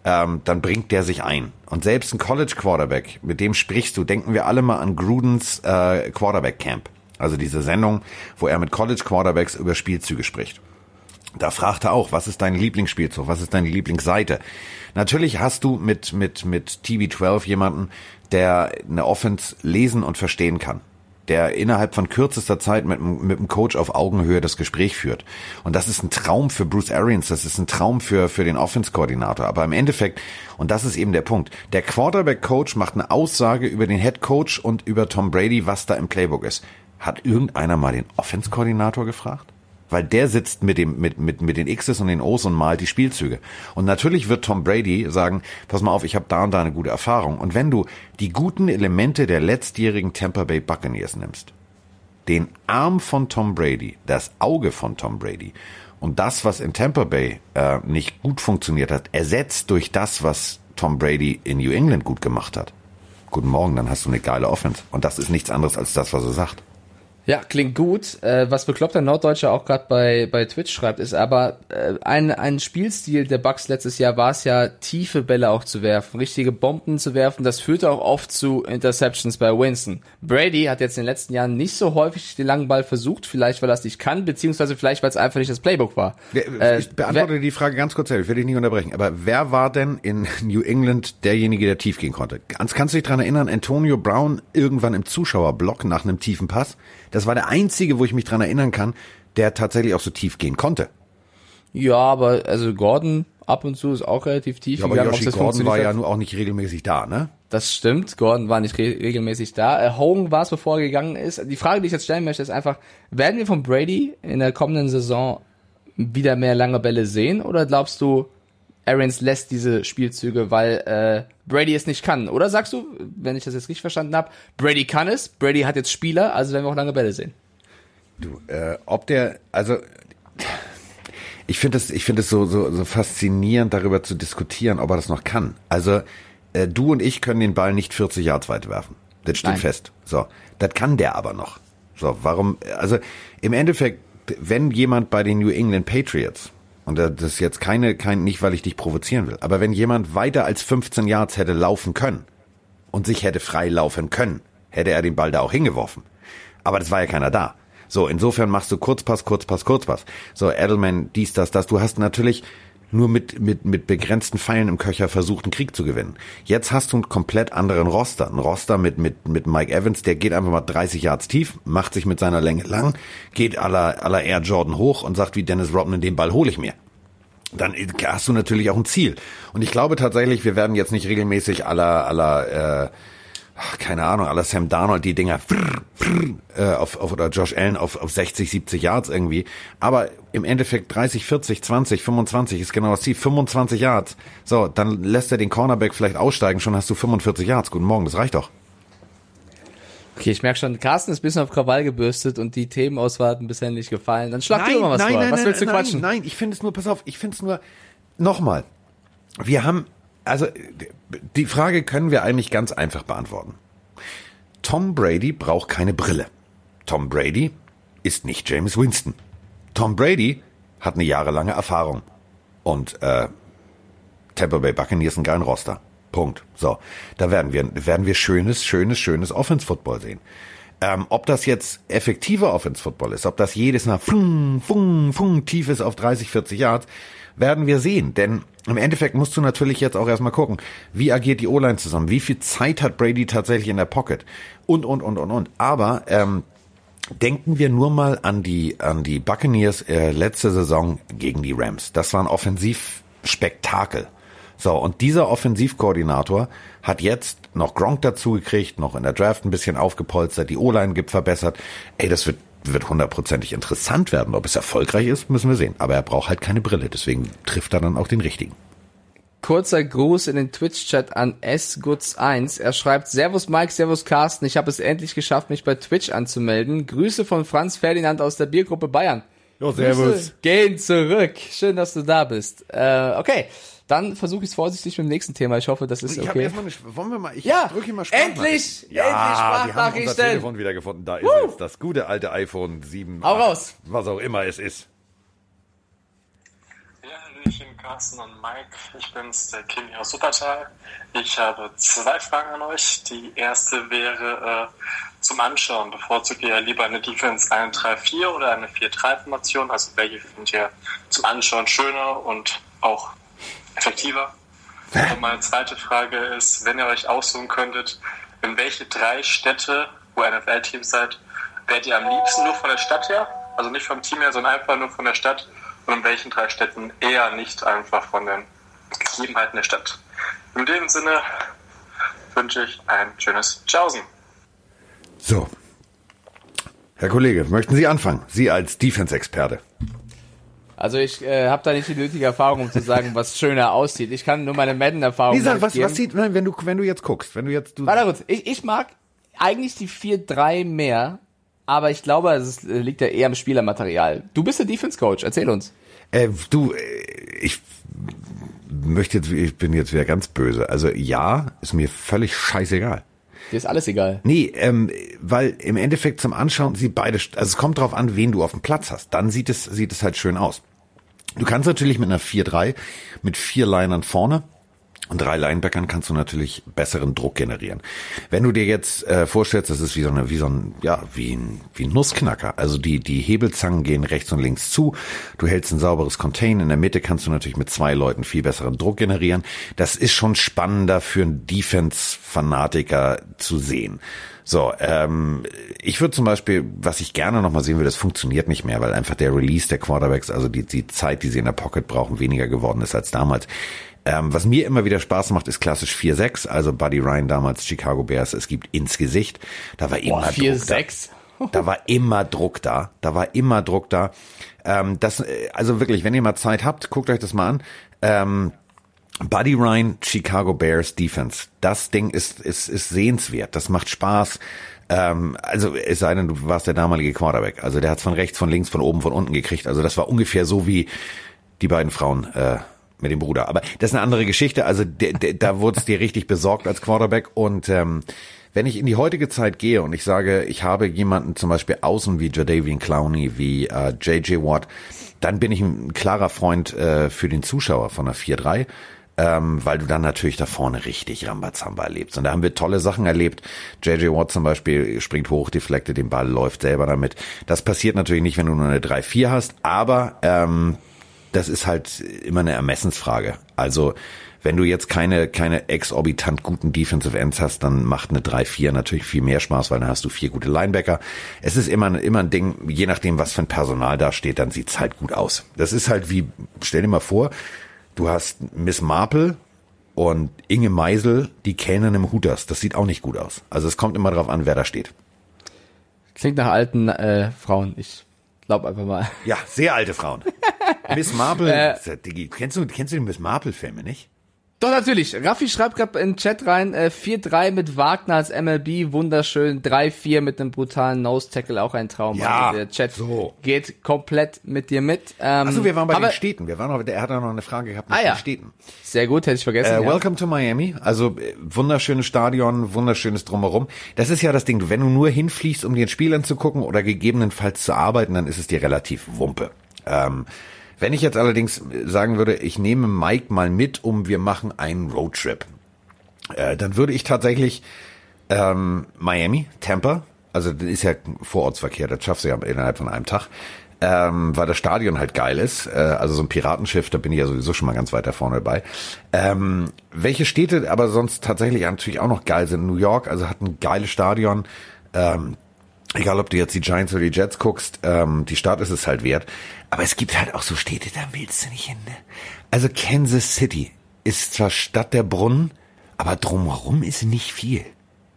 [SPEAKER 1] ähm, dann bringt der sich ein. Und selbst ein College Quarterback, mit dem sprichst du, denken wir alle mal an Grudens äh, Quarterback Camp. Also diese Sendung, wo er mit College Quarterbacks über Spielzüge spricht. Da fragt er auch, was ist dein Lieblingsspielzug? Was ist deine Lieblingsseite? Natürlich hast du mit, mit, mit TB12 jemanden, der eine Offense lesen und verstehen kann der innerhalb von kürzester Zeit mit, mit dem Coach auf Augenhöhe das Gespräch führt. Und das ist ein Traum für Bruce Arians, das ist ein Traum für, für den Offense-Koordinator. Aber im Endeffekt, und das ist eben der Punkt, der Quarterback-Coach macht eine Aussage über den Head-Coach und über Tom Brady, was da im Playbook ist. Hat irgendeiner mal den Offense-Koordinator gefragt? Weil der sitzt mit dem, mit, mit, mit den X's und den O's und malt die Spielzüge. Und natürlich wird Tom Brady sagen, pass mal auf, ich habe da und da eine gute Erfahrung. Und wenn du die guten Elemente der letztjährigen Tampa Bay Buccaneers nimmst, den Arm von Tom Brady, das Auge von Tom Brady Und das, was in Tampa Bay äh, nicht gut funktioniert hat, ersetzt durch das, was Tom Brady in New England gut gemacht hat. Guten Morgen, dann hast du eine geile Offense. Und das ist nichts anderes als das, was er sagt.
[SPEAKER 2] Ja, klingt gut. Äh, was bekloppter Norddeutscher auch gerade bei, bei Twitch schreibt, ist aber äh, ein, ein Spielstil der Bucks letztes Jahr war es ja, tiefe Bälle auch zu werfen, richtige Bomben zu werfen. Das führte auch oft zu Interceptions bei Winston. Brady hat jetzt in den letzten Jahren nicht so häufig den langen Ball versucht, vielleicht weil er es nicht kann, beziehungsweise vielleicht weil es einfach nicht das Playbook war.
[SPEAKER 1] Äh, ich beantworte wer, die Frage ganz kurz, ich will dich nicht unterbrechen, aber wer war denn in New England derjenige, der tief gehen konnte? Ganz, kannst du dich dran erinnern, Antonio Brown irgendwann im Zuschauerblock nach einem tiefen Pass? Das war der einzige, wo ich mich dran erinnern kann, der tatsächlich auch so tief gehen konnte.
[SPEAKER 2] Ja, aber also Gordon ab und zu ist auch relativ tief.
[SPEAKER 1] Ja, aber gegangen, Yoshi Gordon war ja nur auch nicht regelmäßig da, ne?
[SPEAKER 2] Das stimmt, Gordon war nicht re regelmäßig da. Äh, Hogan war es, bevor er gegangen ist. Die Frage, die ich jetzt stellen möchte, ist einfach, werden wir von Brady in der kommenden Saison wieder mehr lange Bälle sehen oder glaubst du, Arians lässt diese Spielzüge, weil äh, Brady es nicht kann. Oder sagst du, wenn ich das jetzt richtig verstanden habe, Brady kann es, Brady hat jetzt Spieler, also werden wir auch lange Bälle sehen.
[SPEAKER 1] Du, äh, ob der, also ich finde es, ich finde es so, so, so faszinierend, darüber zu diskutieren, ob er das noch kann. Also äh, du und ich können den Ball nicht 40 Yards weit werfen. Das steht Nein. fest. So, das kann der aber noch. So, warum? Also im Endeffekt, wenn jemand bei den New England Patriots und das ist jetzt keine, kein, nicht weil ich dich provozieren will, aber wenn jemand weiter als 15 Yards hätte laufen können und sich hätte frei laufen können, hätte er den Ball da auch hingeworfen. Aber das war ja keiner da. So, insofern machst du Kurzpass, Kurzpass, Kurzpass. So, Edelman, dies, das, das. Du hast natürlich nur mit, mit, mit begrenzten Pfeilen im Köcher versucht, einen Krieg zu gewinnen. Jetzt hast du einen komplett anderen Roster. Ein Roster mit, mit, mit Mike Evans, der geht einfach mal 30 Yards tief, macht sich mit seiner Länge lang, geht aller, aller Air Jordan hoch und sagt wie Dennis Rodman, den Ball hole ich mir dann hast du natürlich auch ein Ziel. Und ich glaube tatsächlich, wir werden jetzt nicht regelmäßig aller, aller äh, keine Ahnung, aller Sam Darnold die Dinger äh, auf, auf, oder Josh Allen auf, auf 60, 70 Yards irgendwie. Aber im Endeffekt 30, 40, 20, 25 ist genau das Ziel. 25 Yards. So, dann lässt er den Cornerback vielleicht aussteigen, schon hast du 45 Yards. Guten Morgen, das reicht doch.
[SPEAKER 2] Okay, ich merke schon, Carsten ist ein bisschen auf Krawall gebürstet und die Themenauswahl hat bisher nicht gefallen. Dann schlag nein, du mal was
[SPEAKER 1] nein,
[SPEAKER 2] vor.
[SPEAKER 1] Nein,
[SPEAKER 2] was
[SPEAKER 1] willst du nein, quatschen? Nein, ich finde es nur, pass auf, ich finde es nur, nochmal. Wir haben also die Frage können wir eigentlich ganz einfach beantworten. Tom Brady braucht keine Brille. Tom Brady ist nicht James Winston. Tom Brady hat eine jahrelange Erfahrung. Und äh, Tampa Bay Buccaneers ein geilen Roster. Punkt. So, da werden wir, werden wir schönes, schönes, schönes Offense-Football sehen. Ähm, ob das jetzt effektiver Offense-Football ist, ob das jedes Mal fung, fung, fung, tief ist auf 30, 40 Yards, werden wir sehen. Denn im Endeffekt musst du natürlich jetzt auch erstmal gucken, wie agiert die O-Line zusammen, wie viel Zeit hat Brady tatsächlich in der Pocket und, und, und, und, und. Aber ähm, denken wir nur mal an die, an die Buccaneers äh, letzte Saison gegen die Rams. Das war ein Offensivspektakel. So, und dieser Offensivkoordinator hat jetzt noch Gronk dazu gekriegt, noch in der Draft ein bisschen aufgepolstert, die O-Line gibt verbessert. Ey, das wird wird hundertprozentig interessant werden. Ob es erfolgreich ist, müssen wir sehen. Aber er braucht halt keine Brille, deswegen trifft er dann auch den richtigen.
[SPEAKER 2] Kurzer Gruß in den Twitch-Chat an sguts1. Er schreibt, Servus Mike, Servus Carsten, ich habe es endlich geschafft, mich bei Twitch anzumelden. Grüße von Franz Ferdinand aus der Biergruppe Bayern.
[SPEAKER 1] Jo, servus. Grüße
[SPEAKER 2] gehen zurück. Schön, dass du da bist. Äh, okay. Dann versuche ich es vorsichtig mit dem nächsten Thema. Ich hoffe, das ist ich okay.
[SPEAKER 1] Erstmal eine, wollen wir mal, ich
[SPEAKER 2] ja, drücke mal Endlich!
[SPEAKER 1] Ja,
[SPEAKER 2] endlich
[SPEAKER 1] Sprachnachrichten. Wir haben unser Telefon wieder gefunden. Da ist uh. es. Das gute alte iPhone 7.
[SPEAKER 2] Hau raus.
[SPEAKER 1] Was auch immer es ist.
[SPEAKER 3] Carsten und Mike. Ich bin's, der Kimi aus Supertal. Ich habe zwei Fragen an euch. Die erste wäre äh, zum Anschauen. Bevorzugt ihr lieber eine Defense 1-3-4 oder eine 4-3-Formation? Also welche findet ihr zum Anschauen schöner und auch effektiver? Und meine zweite Frage ist, wenn ihr euch aussuchen könntet, in welche drei Städte, wo ihr NFL-Team seid, wärt ihr am liebsten nur von der Stadt her? Also nicht vom Team her, sondern einfach nur von der Stadt. Und in welchen drei Städten eher nicht einfach von den Gegebenheiten der Stadt? In dem Sinne wünsche ich ein schönes Tschaußen.
[SPEAKER 1] So. Herr Kollege, möchten Sie anfangen? Sie als Defense-Experte.
[SPEAKER 2] Also ich äh, habe da nicht die nötige Erfahrung, um zu sagen, was schöner aussieht. Ich kann nur meine Madden-Erfahrung
[SPEAKER 1] Lisa, was, was sieht, nein, wenn du, wenn du jetzt guckst, wenn du jetzt... Du
[SPEAKER 2] Warte kurz, ich, ich mag eigentlich die 4-3 mehr, aber ich glaube, es liegt ja eher am Spielermaterial. Du bist der Defense-Coach, erzähl uns.
[SPEAKER 1] Äh, du, äh, ich möchte jetzt, ich bin jetzt wieder ganz böse. Also ja, ist mir völlig scheißegal.
[SPEAKER 2] Dir ist alles egal.
[SPEAKER 1] Nee, ähm, weil im Endeffekt zum Anschauen sie beide, also es kommt drauf an, wen du auf dem Platz hast. Dann sieht es, sieht es halt schön aus. Du kannst natürlich mit einer 4-3, mit vier Linern vorne, drei Linebackern kannst du natürlich besseren Druck generieren. Wenn du dir jetzt äh, vorstellst, das ist wie so eine, wie so ein, ja, wie ein, wie ein Nussknacker. Also die, die Hebelzangen gehen rechts und links zu. Du hältst ein sauberes Contain. In der Mitte kannst du natürlich mit zwei Leuten viel besseren Druck generieren. Das ist schon spannender für einen Defense-Fanatiker zu sehen. So, ähm, ich würde zum Beispiel, was ich gerne nochmal sehen würde, das funktioniert nicht mehr, weil einfach der Release der Quarterbacks, also die, die Zeit, die sie in der Pocket brauchen, weniger geworden ist als damals. Ähm, was mir immer wieder Spaß macht, ist klassisch 4-6, also Buddy Ryan damals Chicago Bears, es gibt ins Gesicht. Da war immer Boah, 4, Druck 6? da. Da war immer Druck da. Da war immer Druck da. Ähm, das, äh, also wirklich, wenn ihr mal Zeit habt, guckt euch das mal an. Ähm, Buddy Ryan, Chicago Bears Defense. Das Ding ist, ist, ist sehenswert. Das macht Spaß. Ähm, also es sei denn, du warst der damalige Quarterback. Also der hat's von rechts, von links, von oben, von unten gekriegt. Also das war ungefähr so wie die beiden Frauen äh, mit dem Bruder. Aber das ist eine andere Geschichte. Also de, de, da wurde es dir richtig besorgt als Quarterback. Und ähm, wenn ich in die heutige Zeit gehe und ich sage, ich habe jemanden zum Beispiel außen wie Jadavian Clowney, wie äh, J.J. Watt, dann bin ich ein klarer Freund äh, für den Zuschauer von der 4-3. Ähm, weil du dann natürlich da vorne richtig Rambazamba erlebst. Und da haben wir tolle Sachen erlebt. JJ Watt zum Beispiel springt hoch, deflekte den Ball, läuft selber damit. Das passiert natürlich nicht, wenn du nur eine 3-4 hast, aber ähm, das ist halt immer eine Ermessensfrage. Also wenn du jetzt keine, keine exorbitant guten Defensive Ends hast, dann macht eine 3-4 natürlich viel mehr Spaß, weil dann hast du vier gute Linebacker. Es ist immer, immer ein Ding, je nachdem, was für ein Personal da steht, dann sieht's halt gut aus. Das ist halt wie, stell dir mal vor, du hast Miss Marple und Inge Meisel, die Kellnerin im Hooters. Das sieht auch nicht gut aus. Also es kommt immer darauf an, wer da steht.
[SPEAKER 2] Klingt nach alten äh, Frauen. Ich glaub einfach mal.
[SPEAKER 1] Ja, sehr alte Frauen. Miss Marple, äh, kennst du, kennst du die Miss Marple Filme nicht?
[SPEAKER 2] Doch, natürlich. Raffi schreibt gerade in den Chat rein, äh, 4-3 mit Wagner als MLB, wunderschön. 3-4 mit einem brutalen Nose-Tackle, auch ein Traum.
[SPEAKER 1] Ja,
[SPEAKER 2] also der Chat so. geht komplett mit dir mit.
[SPEAKER 1] Ähm, Achso, wir waren bei aber, den Städten. Wir waren noch, er hat auch noch eine Frage gehabt
[SPEAKER 2] mit ah, ja. den
[SPEAKER 1] Städten.
[SPEAKER 2] Sehr gut, hätte ich vergessen.
[SPEAKER 1] Äh, ja. Welcome to Miami. Also äh, wunderschönes Stadion, wunderschönes Drumherum. Das ist ja das Ding. Wenn du nur hinfliegst, um dir ein Spiel anzugucken oder gegebenenfalls zu arbeiten, dann ist es dir relativ Wumpe. Ähm, wenn ich jetzt allerdings sagen würde, ich nehme Mike mal mit, um wir machen einen Roadtrip, äh, dann würde ich tatsächlich ähm, Miami, Tampa, also das ist ja Vorortsverkehr, das schaffst du ja innerhalb von einem Tag, ähm, weil das Stadion halt geil ist. Äh, also so ein Piratenschiff, da bin ich ja sowieso schon mal ganz weit da vorne dabei. Ähm, welche Städte aber sonst tatsächlich natürlich auch noch geil sind? New York, also hat ein geiles Stadion. Ähm, egal ob du jetzt die Giants oder die Jets guckst, ähm, die Stadt ist es halt wert. Aber es gibt halt auch so Städte, da willst du nicht hin. Ne? Also Kansas City ist zwar Stadt der Brunnen, aber drumherum ist nicht viel.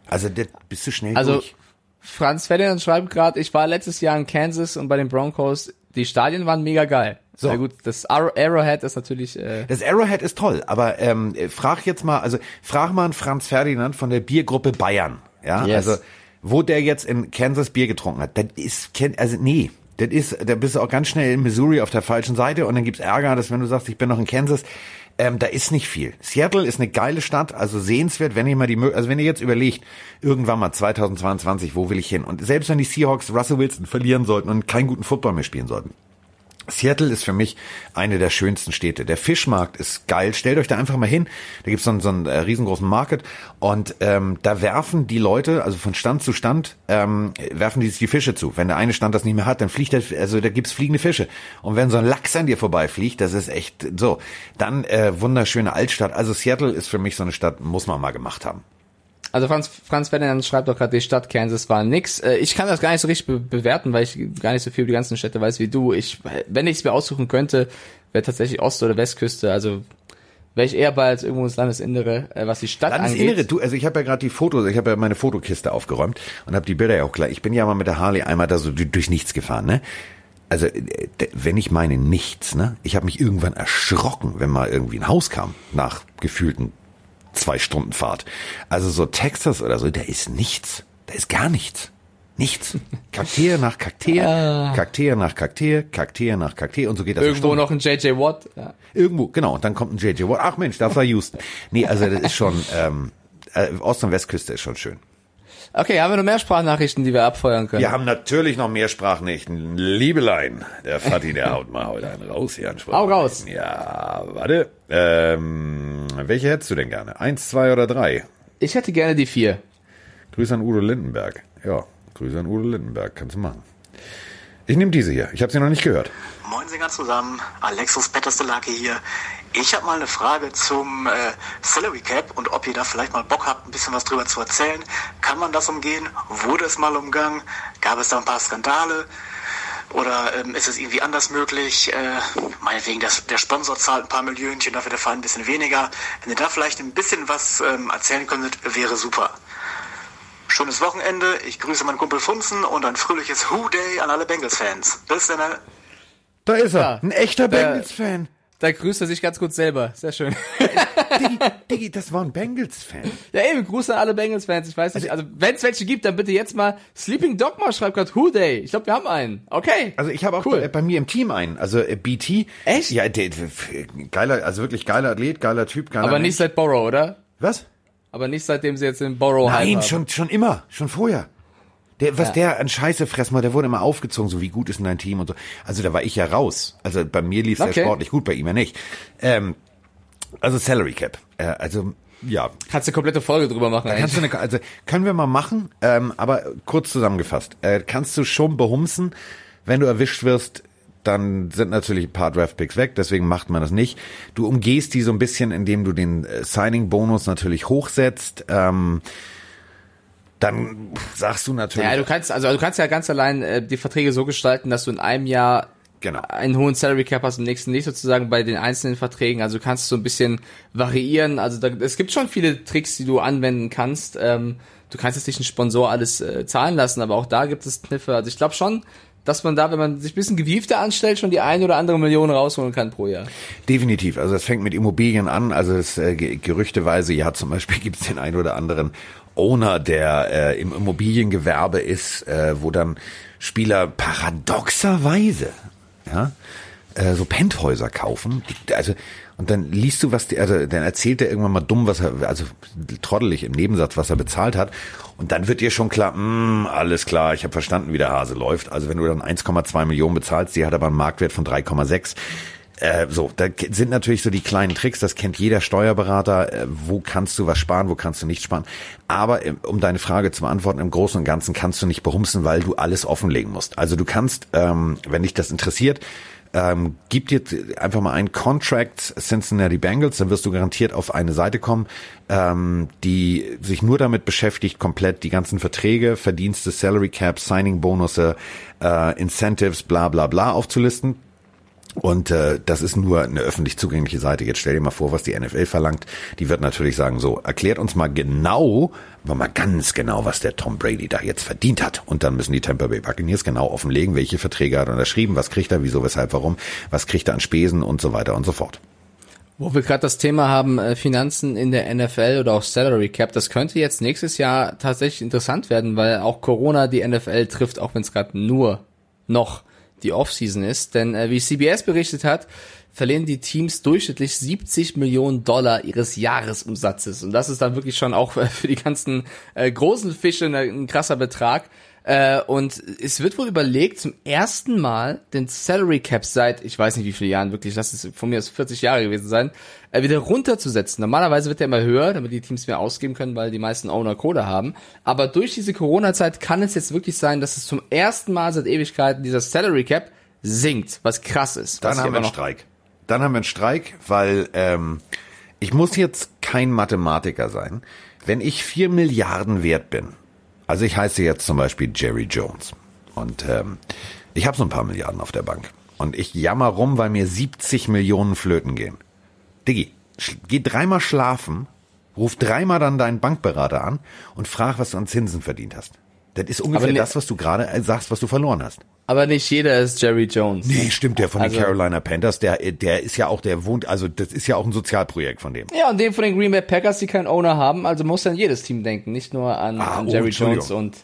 [SPEAKER 1] Also da bist du schnell
[SPEAKER 2] also,
[SPEAKER 1] durch.
[SPEAKER 2] Franz Ferdinand schreibt gerade, ich war letztes Jahr in Kansas und bei den Broncos, die Stadien waren mega geil. So. Ja gut, das Arrowhead ist natürlich. Äh
[SPEAKER 1] das Arrowhead ist toll, aber ähm, frag jetzt mal, also frag mal einen Franz Ferdinand von der Biergruppe Bayern. Ja, yes. also wo der jetzt in Kansas Bier getrunken hat, das ist, also nee, das ist, da bist du auch ganz schnell in Missouri auf der falschen Seite und dann gibt's Ärger, dass wenn du sagst, ich bin noch in Kansas, ähm, da ist nicht viel. Seattle ist eine geile Stadt, also sehenswert, wenn ihr mal die, also wenn ihr jetzt überlegt, irgendwann mal 2022, wo will ich hin? Und selbst wenn die Seahawks Russell Wilson verlieren sollten und keinen guten Football mehr spielen sollten, Seattle ist für mich eine der schönsten Städte. Der Fischmarkt ist geil. Stellt euch da einfach mal hin. Da gibt's so einen, so einen äh, riesengroßen Market und ähm, da werfen die Leute, also von Stand zu Stand, ähm, werfen die sich die Fische zu. Wenn der eine Stand das nicht mehr hat, dann fliegt der, also da gibt's fliegende Fische. Und wenn so ein Lachs an dir vorbeifliegt, das ist echt so. Dann äh, wunderschöne Altstadt. Also Seattle ist für mich so eine Stadt, muss man mal gemacht haben.
[SPEAKER 2] Also Franz, Franz Ferdinand schreibt doch gerade, die Stadt Kansas war nix. Äh, ich kann das gar nicht so richtig be bewerten, weil ich gar nicht so viel über die ganzen Städte weiß wie du. Ich, wenn ich es mir aussuchen könnte, wäre tatsächlich Ost- oder Westküste. Also wäre ich eher bei als irgendwo ins Landesinnere, äh, was die Stadt Landesinnere, angeht.
[SPEAKER 1] du, also ich habe ja gerade die Fotos, ich habe ja meine Fotokiste aufgeräumt und habe die Bilder ja auch gleich. Ich bin ja mal mit der Harley einmal da so durch nichts gefahren, ne? Also äh, wenn ich meine nichts, ne? Ich habe mich irgendwann erschrocken, wenn mal irgendwie ein Haus kam nach gefühlten zwei Stunden Fahrt. Also so Texas oder so, da ist nichts. Da ist gar nichts. Nichts. Kakteen nach Kakteen, Kakteen nach Kakteen, Kakteen nach Kakteen und so geht das.
[SPEAKER 2] Irgendwo noch ein JJ Watt. Ja.
[SPEAKER 1] Irgendwo, genau. Und dann kommt ein JJ Watt. Ach Mensch, das war Houston. Nee, also das ist schon, ähm, äh, Ost- und Westküste ist schon schön.
[SPEAKER 2] Okay, haben wir noch mehr Sprachnachrichten, die wir abfeuern können?
[SPEAKER 1] Wir haben natürlich noch mehr Sprachnachrichten. Liebelein, der Fatti, der haut mal heute einen raus hier an
[SPEAKER 2] Hau raus.
[SPEAKER 1] Ja, warte. Ähm, welche hättest du denn gerne? Eins, zwei oder drei?
[SPEAKER 2] Ich hätte gerne die vier.
[SPEAKER 1] Grüße an Udo Lindenberg. Ja, Grüße an Udo Lindenberg. Kannst du machen. Ich nehme diese hier. Ich habe sie noch nicht gehört.
[SPEAKER 4] Moin Singer zusammen, Alexus Petterstelake hier. Ich habe mal eine Frage zum äh, Salary Cap und ob ihr da vielleicht mal Bock habt, ein bisschen was drüber zu erzählen. Kann man das umgehen? Wurde es mal umgangen? Gab es da ein paar Skandale? Oder ähm, ist es irgendwie anders möglich? Äh, meinetwegen, das, der Sponsor zahlt ein paar Millionchen, dafür der Verein ein bisschen weniger. Wenn ihr da vielleicht ein bisschen was ähm, erzählen könntet, wäre super. Schönes Wochenende, ich grüße meinen Kumpel Funzen und ein fröhliches Who Day an alle Bengals-Fans. Bis dann.
[SPEAKER 1] Da ist er.
[SPEAKER 2] Ja.
[SPEAKER 1] Ein echter
[SPEAKER 2] Der-
[SPEAKER 1] Bengals-Fan.
[SPEAKER 2] Da grüßt er sich ganz kurz selber. Sehr schön.
[SPEAKER 1] Diggi, Diggi, das war ein Bengals-Fan.
[SPEAKER 2] Ja, eben, Gruß an alle Bengals-Fans. Ich weiß nicht, also wenn es welche gibt, dann bitte jetzt mal Sleeping Dogma schreibt gerade Who Day. Ich glaube, wir haben einen. Okay.
[SPEAKER 1] Also ich habe auch
[SPEAKER 2] Cool.
[SPEAKER 1] bei, bei mir im Team einen, also äh, BT.
[SPEAKER 2] Echt?
[SPEAKER 1] Ja, der, geiler, also wirklich geiler Athlet, geiler Typ, geiler
[SPEAKER 2] Aber
[SPEAKER 1] Mensch.
[SPEAKER 2] nicht seit Borrow, oder?
[SPEAKER 1] Was?
[SPEAKER 2] Aber nicht seitdem sie jetzt den Borrow
[SPEAKER 1] Nein,
[SPEAKER 2] haben.
[SPEAKER 1] schon, schon immer, schon vorher. Der, was
[SPEAKER 2] Ja.
[SPEAKER 1] der an Scheiße fressen war, der wurde immer aufgezogen, so wie gut ist denn dein Team und so. Also da war ich ja raus. Also bei mir lief es
[SPEAKER 2] Okay.
[SPEAKER 1] sehr sportlich gut, bei ihm ja nicht. Ähm, also Salary Cap. Äh, also ja,
[SPEAKER 2] Kannst du eine komplette Folge drüber machen.
[SPEAKER 1] Kannst du eine, also können wir mal machen, ähm, aber kurz zusammengefasst. Äh, kannst du schon behumsen, wenn du erwischt wirst, dann sind natürlich ein paar Draftpicks weg, deswegen macht man das nicht. Du umgehst die so ein bisschen, indem du den äh, Signing-Bonus natürlich hochsetzt. Ähm, dann sagst du natürlich,
[SPEAKER 2] Ja, du kannst, also du kannst ja ganz allein äh, die Verträge so gestalten, dass du in einem Jahr
[SPEAKER 1] Genau.
[SPEAKER 2] einen hohen Salary Cap hast, im nächsten nicht sozusagen bei den einzelnen Verträgen. Also du kannst so ein bisschen variieren. Also da, es gibt schon viele Tricks, die du anwenden kannst. Ähm, du kannst jetzt nicht einen Sponsor alles äh, zahlen lassen, aber auch da gibt es Kniffe. Also ich glaube schon, dass man da, wenn man sich ein bisschen gewiefter anstellt, schon die eine oder andere Million rausholen kann pro Jahr.
[SPEAKER 1] Definitiv. Also es fängt mit Immobilien an. Also es, äh, ge- gerüchteweise, ja zum Beispiel gibt es den einen oder anderen Owner, der äh, im Immobiliengewerbe ist, äh, wo dann Spieler paradoxerweise ja, äh, so Penthäuser kaufen. Also und dann liest du was, die, also dann erzählt er irgendwann mal dumm, was er, also trottelig im Nebensatz, was er bezahlt hat. Und dann wird dir schon klar, mh, alles klar, ich habe verstanden, wie der Hase läuft. Also wenn du dann 1,2 Millionen bezahlst, die hat aber einen Marktwert von 3,6. Äh, so, da sind natürlich so die kleinen Tricks, das kennt jeder Steuerberater. Äh, wo kannst du was sparen, wo kannst du nicht sparen? Aber ähm, um deine Frage zu beantworten, im Großen und Ganzen kannst du nicht behumsen, weil du alles offenlegen musst. Also du kannst, ähm, wenn dich das interessiert, ähm, gib dir einfach mal ein Contract Cincinnati Bengals, dann wirst du garantiert auf eine Seite kommen, ähm, die sich nur damit beschäftigt, komplett die ganzen Verträge, Verdienste, Salary Cap, Signing Bonusse, äh, Incentives, bla bla bla aufzulisten. Und äh, das ist nur eine öffentlich zugängliche Seite. Jetzt stell dir mal vor, was die NFL verlangt. Die wird natürlich sagen, so, erklärt uns mal genau, aber mal ganz genau, was der Tom Brady da jetzt verdient hat. Und dann müssen die Tampa Bay Buccaneers genau offenlegen, welche Verträge hat er unterschrieben, was kriegt er, wieso, weshalb, warum, was kriegt er an Spesen und so weiter und so fort.
[SPEAKER 2] Wo wir gerade das Thema haben, äh, Finanzen in der NFL oder auch Salary Cap, das könnte jetzt nächstes Jahr tatsächlich interessant werden, weil auch Corona die NFL trifft, auch wenn es gerade nur noch die Offseason ist. Denn äh, wie CBS berichtet hat, verlieren die Teams durchschnittlich 70 Millionen Dollar ihres Jahresumsatzes. Und das ist dann wirklich schon auch äh, für die ganzen äh, großen Fische ein, ein krasser Betrag. Äh, und es wird wohl überlegt, zum ersten Mal den Salary Cap seit, ich weiß nicht wie viele Jahren wirklich, lass es von mir aus 40 Jahre gewesen sein, äh, wieder runterzusetzen. Normalerweise wird der immer höher, damit die Teams mehr ausgeben können, weil die meisten Owner Kohle haben. Aber durch diese Corona-Zeit kann es jetzt wirklich sein, dass es zum ersten Mal seit Ewigkeiten dieser Salary Cap sinkt, was krass ist.
[SPEAKER 1] Dann haben wir einen Streik. Dann haben wir einen Streik, weil ähm, ich muss jetzt kein Mathematiker sein. Wenn ich vier Milliarden wert bin, also ich heiße jetzt zum Beispiel Jerry Jones und ähm, ich habe so ein paar Milliarden auf der Bank und ich jammer rum, weil mir 70 Millionen Flöten gehen. Diggi, geh dreimal schlafen, ruf dreimal dann deinen Bankberater an und frag, was du an Zinsen verdient hast. Das ist ungefähr
[SPEAKER 2] ne-
[SPEAKER 1] das, was du gerade äh, sagst, was du verloren hast.
[SPEAKER 2] Aber nicht jeder ist Jerry Jones.
[SPEAKER 1] Nee, stimmt, der von
[SPEAKER 2] Also-
[SPEAKER 1] den Carolina Panthers, der, der ist ja auch, der wohnt, also das ist ja auch ein Sozialprojekt von dem.
[SPEAKER 2] Ja, und dem von den Green Bay Packers, die keinen Owner haben, also muss an jedes Team denken, nicht nur an,
[SPEAKER 1] Ah,
[SPEAKER 2] an
[SPEAKER 1] oh,
[SPEAKER 2] Jerry
[SPEAKER 1] Entschuldigung.
[SPEAKER 2] Jones und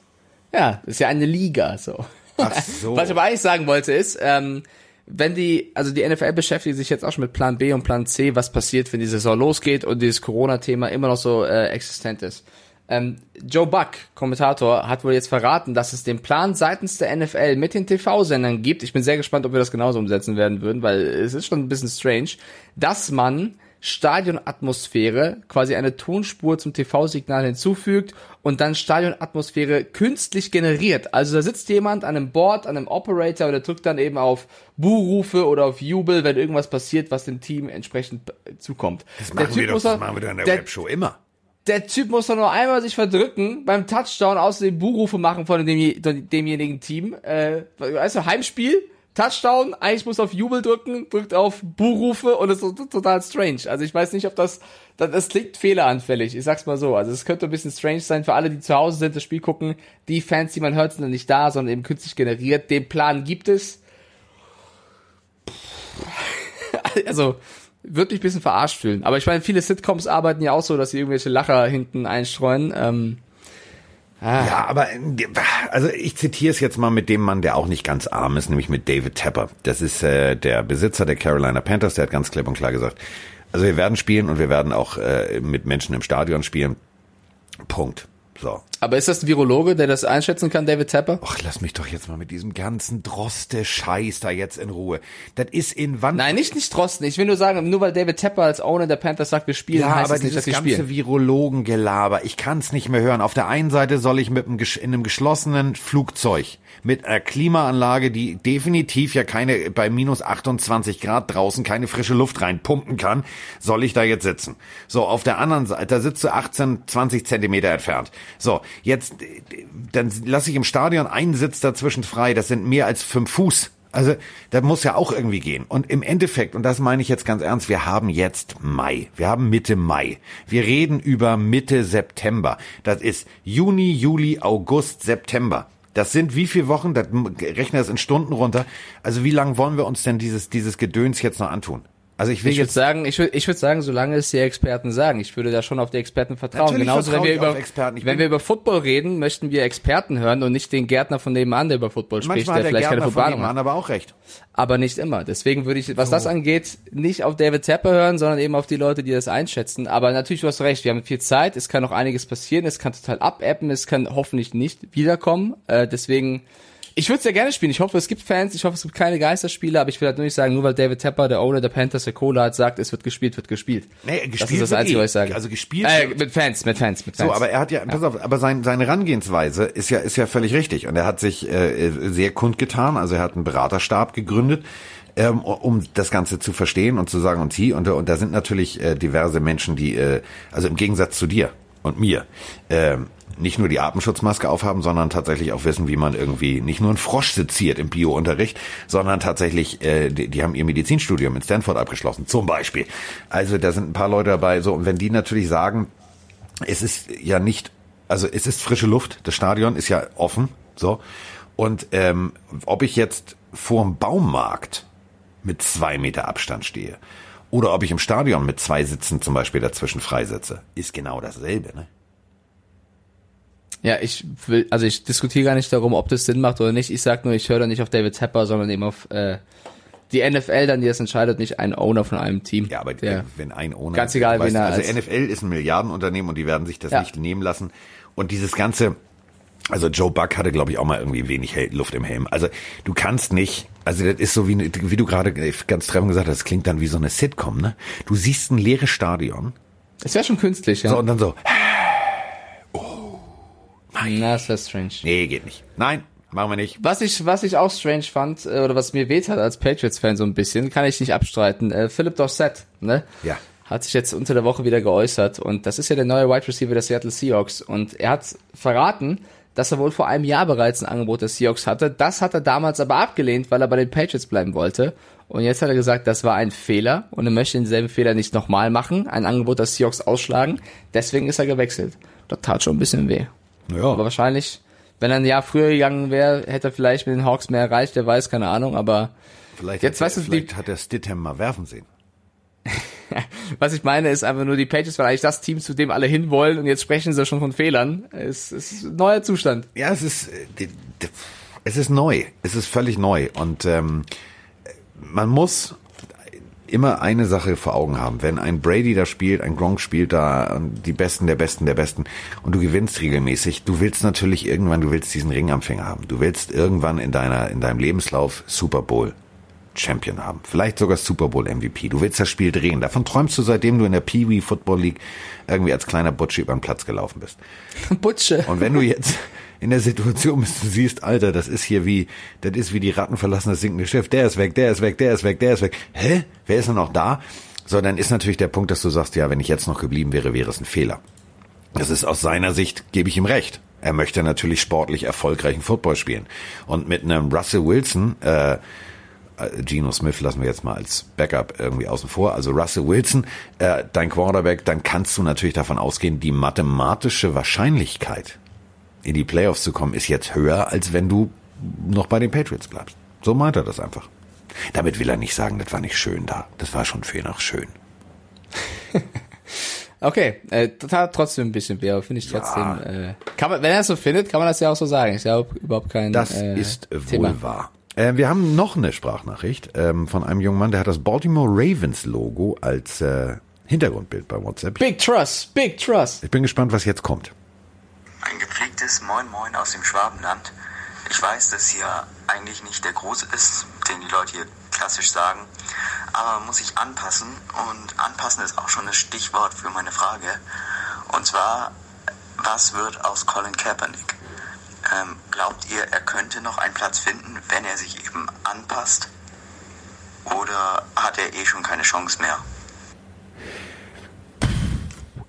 [SPEAKER 2] Ja, ist ja eine Liga, so.
[SPEAKER 1] Ach so.
[SPEAKER 2] Was ich aber eigentlich sagen wollte ist, ähm, wenn die, also die NFL beschäftigt sich jetzt auch schon mit Plan B und Plan C, was passiert, wenn die Saison losgeht und dieses Corona-Thema immer noch so äh, existent ist. Ähm, Joe Buck, Kommentator, hat wohl jetzt verraten, dass es den Plan seitens der NFL mit den TV-Sendern gibt. Ich bin sehr gespannt, ob wir das genauso umsetzen werden würden, weil es ist schon ein bisschen strange, dass man Stadionatmosphäre, quasi eine Tonspur zum TV-Signal hinzufügt und dann Stadionatmosphäre künstlich generiert. Also da sitzt jemand an einem Board, an einem Operator und der drückt dann eben auf Buhrufe oder auf Jubel, wenn irgendwas passiert, was dem Team entsprechend zukommt.
[SPEAKER 1] Das machen, wir doch, das machen wir doch in der, der Webshow immer.
[SPEAKER 2] Der Typ muss doch nur einmal sich verdrücken beim Touchdown, außerdem Buhrufe machen von dem, demjenigen Team. Äh, weißt du, Heimspiel, Touchdown, eigentlich muss auf Jubel drücken, drückt auf Buhrufe und es ist total strange. Also ich weiß nicht, ob das, das, das klingt fehleranfällig, ich sag's mal so. Also es könnte ein bisschen strange sein für alle, die zu Hause sind, das Spiel gucken. Die Fans, die man hört, sind dann nicht da, sondern eben künstlich generiert. Den Plan gibt es. Also, würde mich ein bisschen verarscht fühlen. Aber ich meine, viele Sitcoms arbeiten ja auch so, dass sie irgendwelche Lacher hinten einstreuen. Ähm,
[SPEAKER 1] Ah. Ja, aber also ich zitiere es jetzt mal mit dem Mann, der auch nicht ganz arm ist, nämlich mit David Tepper. Das ist äh, der Besitzer der Carolina Panthers, der hat ganz klipp und klar gesagt, also wir werden spielen und wir werden auch äh, mit Menschen im Stadion spielen. Punkt. So.
[SPEAKER 2] Aber ist das ein Virologe, der das einschätzen kann, David Tepper?
[SPEAKER 1] Ach, lass mich doch jetzt mal mit diesem ganzen Droste-Scheiß da jetzt in Ruhe. Das ist in wann?
[SPEAKER 2] Nein, nicht nicht Drosten. Ich will nur sagen, nur weil David Tepper als Owner der Panthers sagt, wir spielen,
[SPEAKER 1] ja,
[SPEAKER 2] heißt
[SPEAKER 1] aber
[SPEAKER 2] es nicht, dass
[SPEAKER 1] dieses
[SPEAKER 2] wir
[SPEAKER 1] ganze
[SPEAKER 2] spielen.
[SPEAKER 1] Virologengelaber, ich kann es nicht mehr hören. Auf der einen Seite soll ich mit einem, in einem geschlossenen Flugzeug mit einer Klimaanlage, die definitiv ja keine bei minus 28 Grad draußen keine frische Luft reinpumpen kann, soll ich da jetzt sitzen. So, auf der anderen Seite, da sitzt du 18, 20 Zentimeter entfernt. So, jetzt, dann lasse ich im Stadion einen Sitz dazwischen frei, das sind mehr als fünf Fuß. Also, das muss ja auch irgendwie gehen. Und im Endeffekt, und das meine ich jetzt ganz ernst, wir haben jetzt Mai. Wir haben Mitte Mai. Wir reden über Mitte September. Das ist Juni, Juli, August, September. Das sind wie viele Wochen? Das rechne das in Stunden runter. Also wie lange wollen wir uns denn dieses, dieses Gedöns jetzt noch antun? Also ich will
[SPEAKER 2] Ich würde sagen, ich würde ich würd sagen, solange es die Experten sagen, ich würde da schon auf die Experten vertrauen.
[SPEAKER 1] Natürlich
[SPEAKER 2] Genauso wenn
[SPEAKER 1] vertraue
[SPEAKER 2] wir
[SPEAKER 1] ich auf
[SPEAKER 2] über
[SPEAKER 1] Experten.
[SPEAKER 2] Wenn wir über Football reden, möchten wir Experten hören und nicht den Gärtner von nebenan, der über Football spricht, der
[SPEAKER 1] der
[SPEAKER 2] vielleicht keine
[SPEAKER 1] Gärtner von
[SPEAKER 2] Football hat.
[SPEAKER 1] Aber auch recht.
[SPEAKER 2] Aber nicht immer. Deswegen würde ich, was das angeht, nicht auf David Tepper hören, sondern eben auf die Leute, die das einschätzen. Aber natürlich, du hast recht, wir haben viel Zeit, es kann noch einiges passieren, es kann total abappen, es kann hoffentlich nicht wiederkommen. Äh, deswegen, ich würde es ja gerne spielen. Ich hoffe, es gibt Fans, ich hoffe, es gibt keine Geisterspiele, aber ich will halt nur nicht sagen, nur weil David Tepper, der Owner der Panthers, der Cola hat, sagt, es wird gespielt, wird gespielt.
[SPEAKER 1] Nee,
[SPEAKER 2] das
[SPEAKER 1] gespielt
[SPEAKER 2] ist das Einzige,
[SPEAKER 1] eh.
[SPEAKER 2] was ich sage.
[SPEAKER 1] Also gespielt
[SPEAKER 2] Äh, mit Fans, mit Fans, mit Fans.
[SPEAKER 1] So, aber er hat ja, pass auf, aber sein, seine Herangehensweise ist ja, ist ja völlig richtig. Und er hat sich äh, sehr kundgetan, also er hat einen Beraterstab gegründet, ähm, um das Ganze zu verstehen und zu sagen, und sie, und, und da sind natürlich äh, diverse Menschen, die, äh, also im Gegensatz zu dir und mir, ähm, nicht nur die Atemschutzmaske aufhaben, sondern tatsächlich auch wissen, wie man irgendwie nicht nur einen Frosch seziert im Biounterricht, sondern tatsächlich, äh, die, die haben ihr Medizinstudium in Stanford abgeschlossen, zum Beispiel. Also da sind ein paar Leute dabei, so, und wenn die natürlich sagen, es ist ja nicht, also es ist frische Luft, das Stadion ist ja offen, so. Und ähm, ob ich jetzt vorm Baumarkt mit zwei Meter Abstand stehe oder ob ich im Stadion mit zwei Sitzen zum Beispiel dazwischen freisitze, ist genau dasselbe, ne?
[SPEAKER 2] Ja, ich will, also ich diskutiere gar nicht darum, ob das Sinn macht oder nicht. Ich sag nur, ich höre da nicht auf David Tepper, sondern eben auf äh, die NFL dann, die das entscheidet, nicht ein Owner von einem Team.
[SPEAKER 1] Ja, aber
[SPEAKER 2] der,
[SPEAKER 1] wenn ein Owner,
[SPEAKER 2] Ganz egal,
[SPEAKER 1] weißt
[SPEAKER 2] wen er
[SPEAKER 1] also
[SPEAKER 2] als-
[SPEAKER 1] NFL ist ein Milliardenunternehmen und die werden sich das
[SPEAKER 2] Ja.
[SPEAKER 1] nicht nehmen lassen. Und dieses ganze, also Joe Buck hatte, glaube ich, auch mal irgendwie wenig Luft im Helm. Also du kannst nicht, also das ist so wie, wie du gerade ganz treffend gesagt hast, das klingt dann wie so eine Sitcom, ne? Du siehst ein leeres Stadion,
[SPEAKER 2] es wäre schon künstlich, ja.
[SPEAKER 1] so und dann so,
[SPEAKER 2] Na, das wäre strange.
[SPEAKER 1] nee, geht nicht. Nein, machen wir nicht.
[SPEAKER 2] Was ich, was ich auch strange fand, äh, oder was mir weht hat als Patriots-Fan so ein bisschen, kann ich nicht abstreiten. Äh, Philip Dorsett, ne?
[SPEAKER 1] Ja.
[SPEAKER 2] Hat sich jetzt unter der Woche wieder geäußert und das ist ja der neue Wide Receiver der Seattle Seahawks und er hat verraten, dass er wohl vor einem Jahr bereits ein Angebot der Seahawks hatte. Das hat er damals aber abgelehnt, weil er bei den Patriots bleiben wollte. Und jetzt hat er gesagt, das war ein Fehler und er möchte denselben Fehler nicht nochmal machen, ein Angebot der Seahawks ausschlagen. Deswegen ist er gewechselt. Das tat schon ein bisschen weh. Aber
[SPEAKER 1] Ja,
[SPEAKER 2] wahrscheinlich, wenn er ein Jahr früher gegangen wäre, hätte er vielleicht mit den Hawks mehr erreicht, der weiß, keine Ahnung, aber
[SPEAKER 1] vielleicht,
[SPEAKER 2] jetzt
[SPEAKER 1] hat,
[SPEAKER 2] weißt du,
[SPEAKER 1] vielleicht
[SPEAKER 2] die-
[SPEAKER 1] hat der Stidham mal werfen sehen.
[SPEAKER 2] Was ich meine, ist einfach nur, die Patriots waren eigentlich das Team, zu dem alle hinwollen und jetzt sprechen sie schon von Fehlern. Es, es ist ein neuer Zustand.
[SPEAKER 1] Ja, es ist, äh, es ist neu. Es ist völlig neu. Und ähm, man muss immer eine Sache vor Augen haben. Wenn ein Brady da spielt, ein Gronk spielt da, die Besten der Besten der Besten und du gewinnst regelmäßig, du willst natürlich irgendwann, du willst diesen Ringempfänger haben. Du willst irgendwann in deiner, in deinem Lebenslauf Super Bowl Champion haben. Vielleicht sogar Super Bowl MVP. Du willst das Spiel drehen. Davon träumst du, seitdem du in der Pee Wee Football League irgendwie als kleiner Butsche über den Platz gelaufen bist.
[SPEAKER 2] Butsche.
[SPEAKER 1] Und wenn du jetzt in der Situation bist, du siehst, Alter, das ist hier wie, das ist wie die Ratten verlassen das sinkende Schiff. Der ist weg, der ist weg, der ist weg, der ist weg. Hä? Wer ist denn noch da? So, dann ist natürlich der Punkt, dass du sagst, ja, wenn ich jetzt noch geblieben wäre, wäre es ein Fehler. Das ist aus seiner Sicht, gebe ich ihm recht. Er möchte natürlich sportlich erfolgreichen Football spielen. Und mit einem Russell Wilson, äh, äh, Geno Smith lassen wir jetzt mal als Backup irgendwie außen vor, also Russell Wilson, äh, dein Quarterback, dann kannst du natürlich davon ausgehen, die mathematische Wahrscheinlichkeit, in die Playoffs zu kommen, ist jetzt höher, als wenn du noch bei den Patriots bleibst. So meint er das einfach. Damit will er nicht sagen, das war nicht schön da. Das war schon viel nach schön.
[SPEAKER 2] okay, äh, total trotzdem ein bisschen weh, aber finde ich trotzdem. Ja. Äh, kann man, wenn er es so findet, kann man das ja auch so sagen. Ist ja überhaupt kein.
[SPEAKER 1] Das äh, ist Thema. wohl wahr. Äh, wir haben noch eine Sprachnachricht ähm, von einem jungen Mann, der hat das Baltimore Ravens Logo als äh, Hintergrundbild bei WhatsApp.
[SPEAKER 2] Big Trust, Big Trust.
[SPEAKER 1] Ich bin gespannt, was jetzt kommt.
[SPEAKER 5] Gepflegtes Moin Moin aus dem Schwabenland. Ich weiß, dass hier eigentlich nicht der Große ist, den die Leute hier klassisch sagen, aber muss sich anpassen und anpassen ist auch schon das Stichwort für meine Frage. Und zwar, was wird aus Colin Kaepernick? Ähm, glaubt ihr, er könnte noch einen Platz finden, wenn er sich eben anpasst? Oder hat er eh schon keine Chance mehr?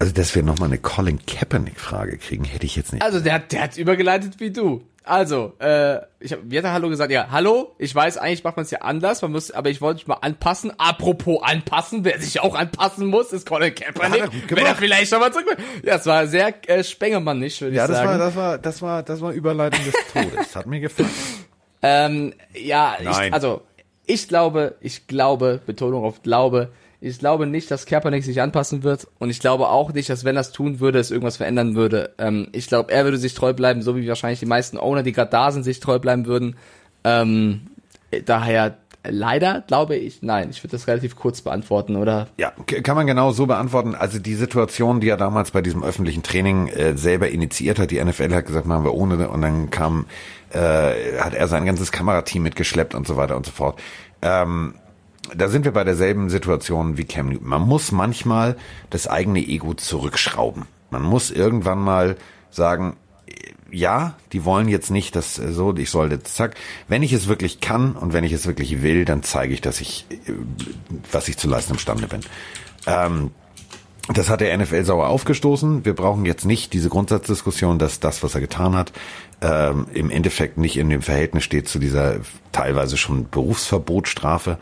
[SPEAKER 1] Also, dass wir nochmal eine Colin Kaepernick-Frage kriegen, hätte ich jetzt nicht.
[SPEAKER 2] Also, der, der hat übergeleitet wie du. Also, äh, ich habe, wie hat er Hallo gesagt? Ja, Hallo, ich weiß, eigentlich macht man es ja anders, man muss, aber ich wollte mich mal anpassen. Apropos anpassen, wer sich auch anpassen muss, ist Colin Kaepernick. Ja, wenn er vielleicht schon mal zurück Ja, es war sehr äh, spengemannisch, würde
[SPEAKER 1] ja,
[SPEAKER 2] ich sagen.
[SPEAKER 1] Ja, das war, das war, das war, das war Überleitung des Todes. Hat mir gefallen.
[SPEAKER 2] ähm, ja, ich, also, ich glaube, ich glaube, Betonung auf Glaube, ich glaube nicht, dass Kaepernick sich anpassen wird und ich glaube auch nicht, dass wenn er es tun würde, es irgendwas verändern würde. Ähm, ich glaube, er würde sich treu bleiben, so wie wahrscheinlich die meisten Owner, die gerade da sind, sich treu bleiben würden. Ähm, daher leider glaube ich, nein. Ich würde das relativ kurz beantworten, oder?
[SPEAKER 1] Ja, kann man genau so beantworten. Also die Situation, die er damals bei diesem öffentlichen Training äh, selber initiiert hat, die NFL hat gesagt, machen wir ohne und dann kam, äh, hat er sein ganzes Kamerateam mitgeschleppt und so weiter und so fort. Ähm, da sind wir bei derselben Situation wie Cam Newton. Man muss manchmal das eigene Ego zurückschrauben. Man muss irgendwann mal sagen, ja, die wollen jetzt nicht, dass so, ich soll jetzt zack. Wenn ich es wirklich kann und wenn ich es wirklich will, dann zeige ich, dass ich, was ich zu leisten imstande bin. Ähm, das hat der NFL sauer aufgestoßen. Wir brauchen jetzt nicht diese Grundsatzdiskussion, dass das, was er getan hat, ähm, im Endeffekt nicht in dem Verhältnis steht zu dieser teilweise schon Berufsverbotstrafe.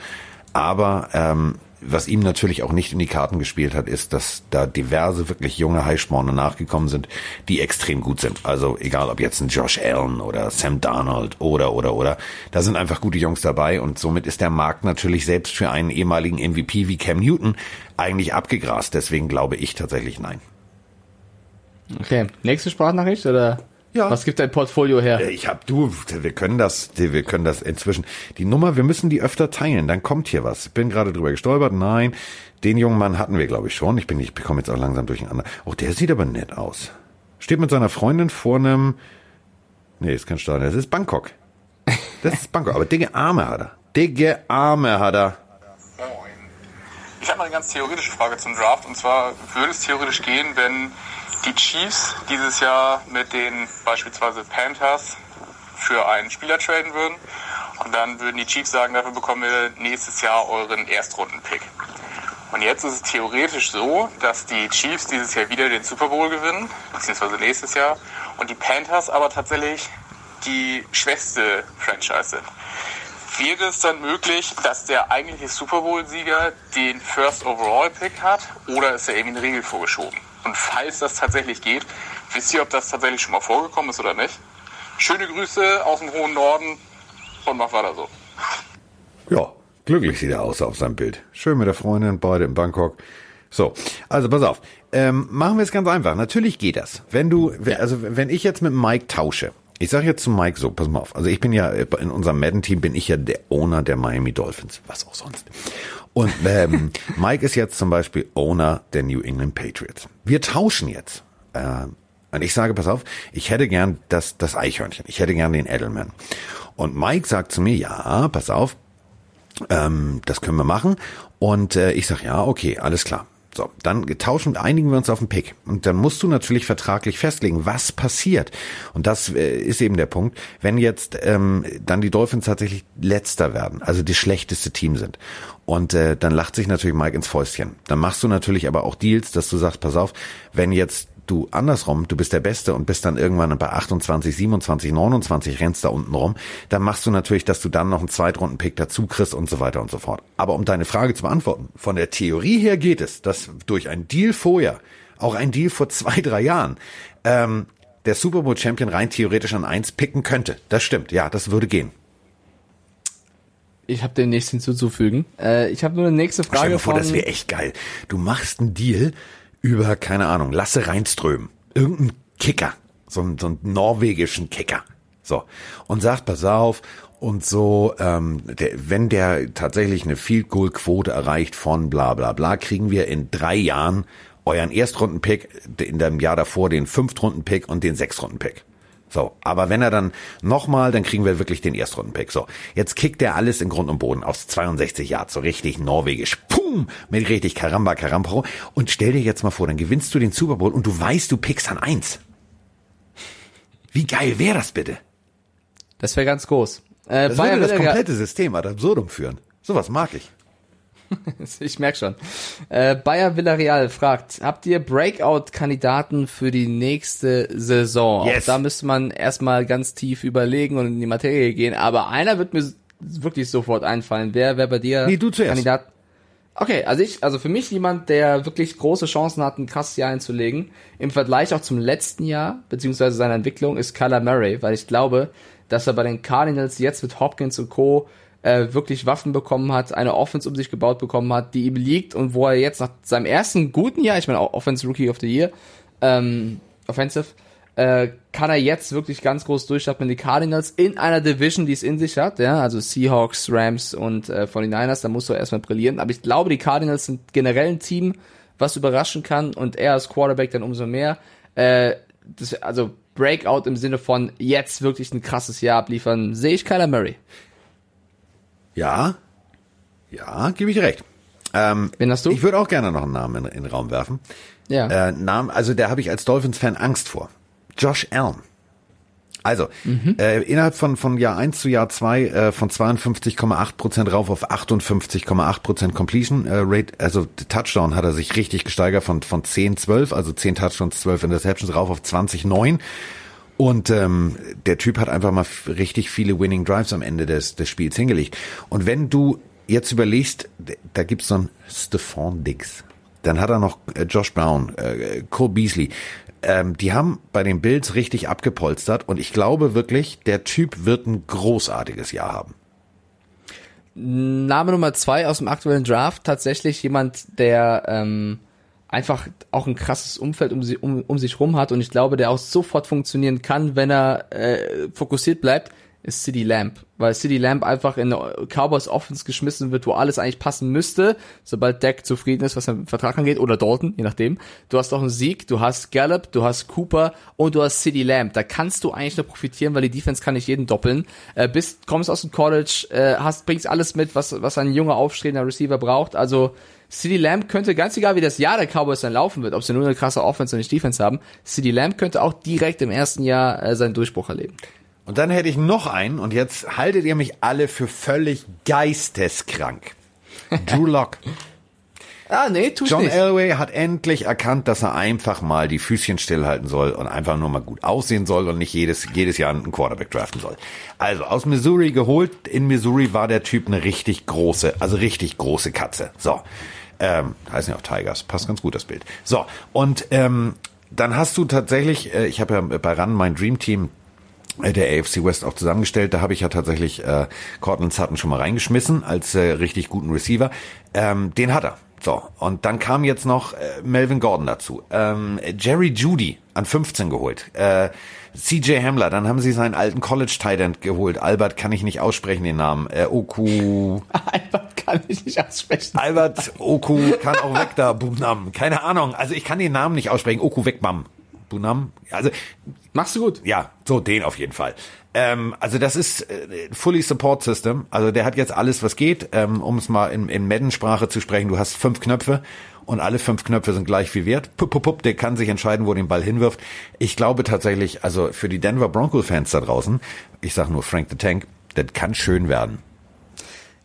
[SPEAKER 1] Aber ähm, was ihm natürlich auch nicht in die Karten gespielt hat, ist, dass da diverse wirklich junge Heischmorne nachgekommen sind, die extrem gut sind. Also egal ob jetzt ein Josh Allen oder Sam Darnold oder oder oder, da sind einfach gute Jungs dabei und somit ist der Markt natürlich selbst für einen ehemaligen MVP wie Cam Newton eigentlich abgegrast. Deswegen glaube ich tatsächlich nein.
[SPEAKER 2] Okay, nächste Sprachnachricht oder? Ja. Was gibt dein Portfolio her?
[SPEAKER 1] Äh, ich hab du, wir können das, wir können das inzwischen. Die Nummer, wir müssen die öfter teilen, dann kommt hier was. Ich bin gerade drüber gestolpert. Nein, den jungen Mann hatten wir, glaube ich, schon. Ich bin, ich bekomme jetzt auch langsam durcheinander. Oh, der sieht aber nett aus. Steht mit seiner Freundin vor einem. Nee, ist kein Stadion, das ist Bangkok. Das ist Bangkok, aber dicke Arme hat er. Dicke Arme hat er.
[SPEAKER 6] Ich habe mal eine ganz theoretische Frage zum Draft. Und zwar würde es theoretisch gehen, wenn die Chiefs dieses Jahr mit den beispielsweise Panthers für einen Spieler traden würden. Und dann würden die Chiefs sagen, dafür bekommen wir nächstes Jahr euren Erstrunden-Pick. Und jetzt ist es theoretisch so, dass die Chiefs dieses Jahr wieder den Super Bowl gewinnen, beziehungsweise nächstes Jahr, und die Panthers aber tatsächlich die schwächste Franchise sind. Wäre es dann möglich, dass der eigentliche Super Bowl-Sieger den First Overall Pick hat oder ist da irgendwie eine Regel vorgeschoben? Und falls das tatsächlich geht, wisst ihr, ob das tatsächlich schon mal vorgekommen ist oder nicht? Schöne Grüße aus dem hohen Norden und mach weiter so.
[SPEAKER 1] Ja, Glücklich sieht er aus auf seinem Bild. Schön mit der Freundin, beide in Bangkok. So, also pass auf. Ähm, machen wir es ganz einfach. Natürlich geht das. Wenn du, also wenn ich jetzt mit Mike tausche, ich sage jetzt zu Mike so, pass mal auf. Also ich bin ja in unserem Madden-Team bin ich ja der Owner der Miami Dolphins, was auch sonst. Und ähm, Mike ist jetzt zum Beispiel Owner der New England Patriots. Wir tauschen jetzt. Äh, und ich sage, pass auf, ich hätte gern das, das Eichhörnchen. Ich hätte gern den Edelman. Und Mike sagt zu mir, ja, pass auf, ähm, das können wir machen. Und äh, ich sage, ja, okay, alles klar. So, dann tauschen, einigen wir uns auf den Pick. Und dann musst du natürlich vertraglich festlegen, was passiert. Und das äh, ist eben der Punkt, wenn jetzt ähm, dann die Dolphins tatsächlich letzter werden, also das schlechteste Team sind. Und äh, dann lacht sich natürlich Mike ins Fäustchen. Dann machst du natürlich aber auch Deals, dass du sagst, pass auf, wenn jetzt du andersrum, du bist der Beste und bist dann irgendwann bei 28, 27, 29 rennst da unten rum, dann machst du natürlich, dass du dann noch einen Zweitrunden-Pick dazu kriegst und so weiter und so fort. Aber um deine Frage zu beantworten, von der Theorie her geht es, dass durch ein Deal vorher, auch ein Deal vor zwei, drei Jahren, ähm, der Super Bowl Champion rein theoretisch an eins picken könnte. Das stimmt, ja, das würde gehen.
[SPEAKER 2] Ich habe dem nichts hinzuzufügen. Äh, ich habe nur eine nächste Frage. Stell
[SPEAKER 1] dir vor, das wäre echt geil. Du machst einen Deal über, keine Ahnung, Lasse Reinström, irgendein Kicker, so, einen, so einen norwegischen Kicker. So. Und sagt, pass auf, und so, ähm, der, wenn der tatsächlich eine Field Goal Quote erreicht von bla bla bla, kriegen wir in drei Jahren euren Erstrunden-Pick, in dem Jahr davor den Fünftrunden-Pick und den Sechstrunden-Pick. So, aber wenn er dann nochmal, dann kriegen wir wirklich den Erstrunden-Pick. So, jetzt kickt er alles in Grund und Boden aus 62 Yards, so richtig norwegisch. Pum! Mit richtig Karamba, Karampro. Und stell dir jetzt mal vor, dann gewinnst du den Super Bowl und du weißt, du pickst an eins. Wie geil wäre das bitte?
[SPEAKER 2] Das wäre ganz groß.
[SPEAKER 1] Äh, das Bayern würde das komplette System ad absurdum führen. Sowas mag ich.
[SPEAKER 2] ich merk schon. Äh, Bayer Villarreal fragt, habt ihr Breakout-Kandidaten für die nächste Saison? Yes. Auch da müsste man erstmal ganz tief überlegen und in die Materie gehen, aber einer wird mir wirklich sofort einfallen. Wer wäre bei dir
[SPEAKER 1] nee, du zuerst.
[SPEAKER 2] Kandidat? Okay, also ich, also für mich jemand, der wirklich große Chancen hat, ein krasses Jahr einzulegen, im Vergleich auch zum letzten Jahr, beziehungsweise seiner Entwicklung, ist Kyler Murray, weil ich glaube, dass er bei den Cardinals jetzt mit Hopkins und Co äh, wirklich Waffen bekommen hat, eine Offense um sich gebaut bekommen hat, die ihm liegt und wo er jetzt nach seinem ersten guten Jahr, ich meine auch Offense Rookie of the Year, ähm, Offensive, äh, kann er jetzt wirklich ganz groß durchstarten mit den Cardinals in einer Division, die es in sich hat, ja, also Seahawks, Rams und äh, 49ers, da musst du erstmal brillieren, aber ich glaube, die Cardinals sind generell ein Team, was überraschen kann und er als Quarterback dann umso mehr. Äh, das, also Breakout im Sinne von jetzt wirklich ein krasses Jahr abliefern, sehe ich Kyler Murray.
[SPEAKER 1] Ja, ja, gebe ich recht. Ähm,
[SPEAKER 2] Wen hast du?
[SPEAKER 1] Ich würde auch gerne noch einen Namen in, in den Raum werfen.
[SPEAKER 2] Ja.
[SPEAKER 1] Äh, Namen, also der habe ich als Dolphins-Fan Angst vor. Josh Allen. Also, mhm. äh, innerhalb von, von Jahr 1 zu Jahr 2 äh, von 52,8% rauf auf 58,8% Completion äh, Rate, also Touchdown hat er sich richtig gesteigert von, von 10, 12, also 10 Touchdowns, 12 Interceptions rauf auf 20, 9. Und ähm, der Typ hat einfach mal richtig viele Winning Drives am Ende des, des Spiels hingelegt. Und wenn du jetzt überlegst, da gibt's so einen Stephon Diggs, dann hat er noch äh, Josh Brown, äh, Cole Beasley. Ähm, die haben bei den Bills richtig abgepolstert und ich glaube wirklich, der Typ wird ein großartiges Jahr haben.
[SPEAKER 2] Name Nummer zwei aus dem aktuellen Draft, tatsächlich jemand, der ähm, einfach auch ein krasses Umfeld um, sie, um, um sich rum hat und ich glaube, der auch sofort funktionieren kann, wenn er äh, fokussiert bleibt, ist City Lamp. Weil City Lamp einfach in Cowboys Offense geschmissen wird, wo alles eigentlich passen müsste, sobald Deck zufrieden ist, was den Vertrag angeht, oder Dalton, je nachdem. Du hast auch einen Sieg, du hast Gallup, du hast Cooper und du hast City Lamp. Da kannst du eigentlich nur profitieren, weil die Defense kann nicht jeden doppeln. Äh, bist, kommst aus dem College, äh, hast, bringst alles mit, was, was ein junger, aufstrebender Receiver braucht. Also CD Lamb könnte, ganz egal wie das Jahr der Cowboys dann laufen wird, ob sie nur eine krasse Offense und nicht Defense haben, CD Lamb könnte auch direkt im ersten Jahr äh, seinen Durchbruch erleben.
[SPEAKER 1] Und dann hätte ich noch einen und jetzt haltet ihr mich alle für völlig geisteskrank. Drew Lock.
[SPEAKER 2] ah, nee, tu
[SPEAKER 1] John
[SPEAKER 2] nicht.
[SPEAKER 1] Elway hat endlich erkannt, dass er einfach mal die Füßchen stillhalten soll und einfach nur mal gut aussehen soll und nicht jedes, jedes Jahr einen Quarterback draften soll. Also aus Missouri geholt. In Missouri war der Typ eine richtig große, also richtig große Katze. So. Ähm, heißen ja auch Tigers. Passt ganz gut, das Bild. So, und ähm, dann hast du tatsächlich, äh, ich habe ja bei RAN mein Dream Team äh, der AFC West auch zusammengestellt. Da habe ich ja tatsächlich äh, Cortland Sutton schon mal reingeschmissen als äh, richtig guten Receiver. Ähm, den hat er. So, und dann kam jetzt noch äh, Melvin Gordon dazu. Ähm, Jerry Judy an 15 geholt. Äh, CJ Hamler, dann haben sie seinen alten College Tight geholt. Albert kann ich nicht aussprechen den Namen. Äh, Oku.
[SPEAKER 2] Albert kann ich nicht aussprechen.
[SPEAKER 1] Albert Oku kann auch weg da. Bunam. Keine Ahnung. Also ich kann den Namen nicht aussprechen. Oku Wegbam. Bunam. Also
[SPEAKER 2] machst du gut.
[SPEAKER 1] Ja, so den auf jeden Fall. Ähm, also das ist äh, fully support system. Also der hat jetzt alles, was geht. Ähm, um es mal in, in Madden-Sprache zu sprechen, du hast fünf Knöpfe und alle fünf Knöpfe sind gleich viel wert. Pup, pup, pup, der kann sich entscheiden, wo den Ball hinwirft. Ich glaube tatsächlich, also für die Denver Broncos-Fans da draußen, ich sag nur Frank the Tank, das kann schön werden.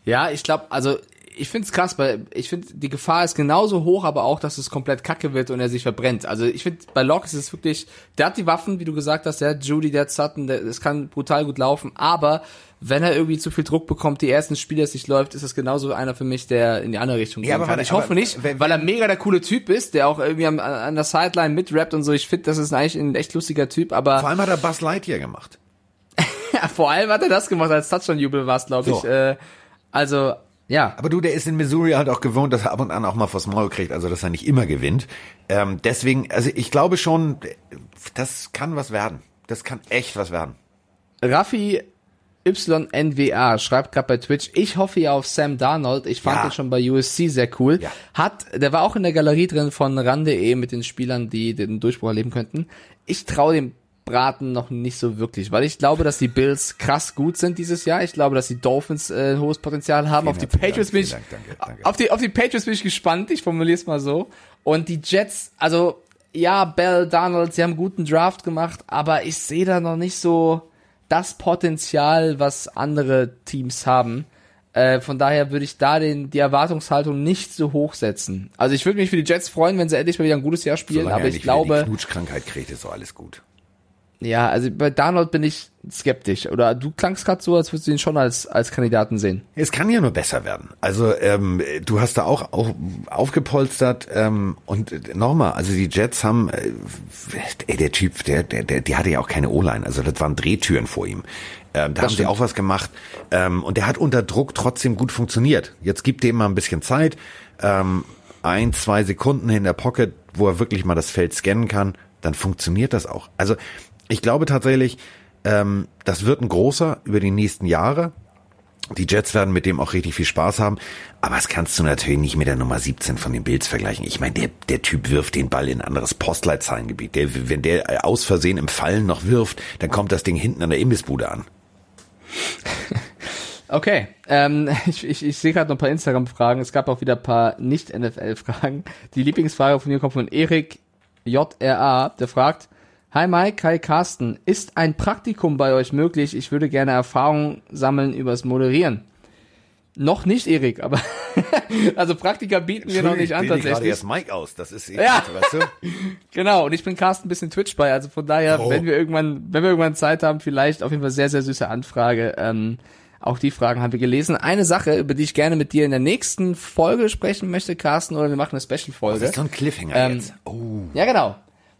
[SPEAKER 2] Ja, ich glaube, also ich finde es krass, weil ich finde, die Gefahr ist genauso hoch, aber auch, dass es komplett kacke wird und er sich verbrennt. Also ich finde, bei Locke ist es wirklich, der hat die Waffen, wie du gesagt hast, der hat Judy, der hat Sutton, der, es kann brutal gut laufen, aber wenn er irgendwie zu viel Druck bekommt, die ersten Spiele, es nicht läuft, ist das genauso einer für mich, der in die andere Richtung
[SPEAKER 1] ja,
[SPEAKER 2] gehen kann. Ich hoffe nicht, wenn, weil er mega der coole Typ ist, der auch irgendwie an, an der Sideline mitrappt und so. Ich finde, das ist eigentlich ein echt lustiger Typ, aber...
[SPEAKER 1] Vor allem hat er Buzz Lightyear gemacht.
[SPEAKER 2] vor allem hat er das gemacht, als Touchdown-Jubel war es, glaube ich. Äh, also, ja.
[SPEAKER 1] Aber du, der ist in Missouri halt auch gewohnt, dass er ab und an auch mal vors Maul kriegt, also dass er nicht immer gewinnt. Ähm, deswegen, also ich glaube schon, das kann was werden. Das kann echt was werden.
[SPEAKER 2] Raffi YNWA schreibt gerade bei Twitch, ich hoffe ja auf Sam Darnold. Ich fand ja. ihn schon bei USC sehr cool. Ja. Hat, der war auch in der Galerie drin von ran.de mit den Spielern, die den Durchbruch erleben könnten. Ich traue dem Braten noch nicht so wirklich, weil ich glaube, dass die Bills krass gut sind dieses Jahr. Ich glaube, dass die Dolphins äh, hohes Potenzial haben. Vielen auf die Patriots Dank, bin ich, Dank, danke, danke. auf die auf die Patriots bin ich gespannt. Ich formuliere es mal so. Und die Jets, also ja, Bell, Donald, sie haben einen guten Draft gemacht, aber ich sehe da noch nicht so das Potenzial, was andere Teams haben. Äh, von daher würde ich da den, die Erwartungshaltung nicht so hoch setzen. Also ich würde mich für die Jets freuen, wenn sie endlich mal wieder ein gutes Jahr spielen, Solange aber ich glaube.
[SPEAKER 1] Die Knutschkrankheit kriegt, ist so alles gut.
[SPEAKER 2] Ja, also bei Darnold bin ich skeptisch. Oder du klangst gerade so, als würdest du ihn schon als, als Kandidaten sehen.
[SPEAKER 1] Es kann ja nur besser werden. Also ähm, du hast da auch, auch aufgepolstert ähm, und nochmal, also die Jets haben, äh, ey, der Typ, der, der, der, der hatte ja auch keine O-Line. Also das waren Drehtüren vor ihm. Ähm, da das haben stimmt. sie auch was gemacht. Ähm, und der hat unter Druck trotzdem gut funktioniert. Jetzt gibt dem mal ein bisschen Zeit. Ähm, ein, zwei Sekunden in der Pocket, wo er wirklich mal das Feld scannen kann, dann funktioniert das auch. Also ich glaube tatsächlich, ähm, das wird ein großer über die nächsten Jahre. Die Jets werden mit dem auch richtig viel Spaß haben, aber das kannst du natürlich nicht mit der Nummer 17 von den Bills vergleichen. Ich meine, der, der Typ wirft den Ball in ein anderes Postleitzahlengebiet. Der, wenn der aus Versehen im Fallen noch wirft, dann kommt das Ding hinten an der Imbissbude an.
[SPEAKER 2] Okay, ähm, ich, ich, ich sehe gerade noch ein paar Instagram-Fragen. Es gab auch wieder ein paar Nicht-NFL-Fragen. Die Lieblingsfrage von mir kommt von Erik JRA, der fragt, Hi Mike, hi Carsten. Ist ein Praktikum bei euch möglich? Ich würde gerne Erfahrungen sammeln übers Moderieren. Noch nicht, Erik, aber also Praktika bieten wir noch nicht an tatsächlich. Ich
[SPEAKER 1] jetzt Mike aus, das ist
[SPEAKER 2] ja. weißt du? genau, und ich bin Carsten ein bisschen Twitch bei, also von daher, oh. wenn wir irgendwann, wenn wir irgendwann Zeit haben, vielleicht auf jeden Fall sehr, sehr süße Anfrage. Ähm, auch die Fragen haben wir gelesen. Eine Sache, über die ich gerne mit dir in der nächsten Folge sprechen möchte, Carsten, oder wir machen eine Special-Folge. Das
[SPEAKER 1] ist so ein Cliffhanger ähm, jetzt.
[SPEAKER 2] Oh. Ja, genau.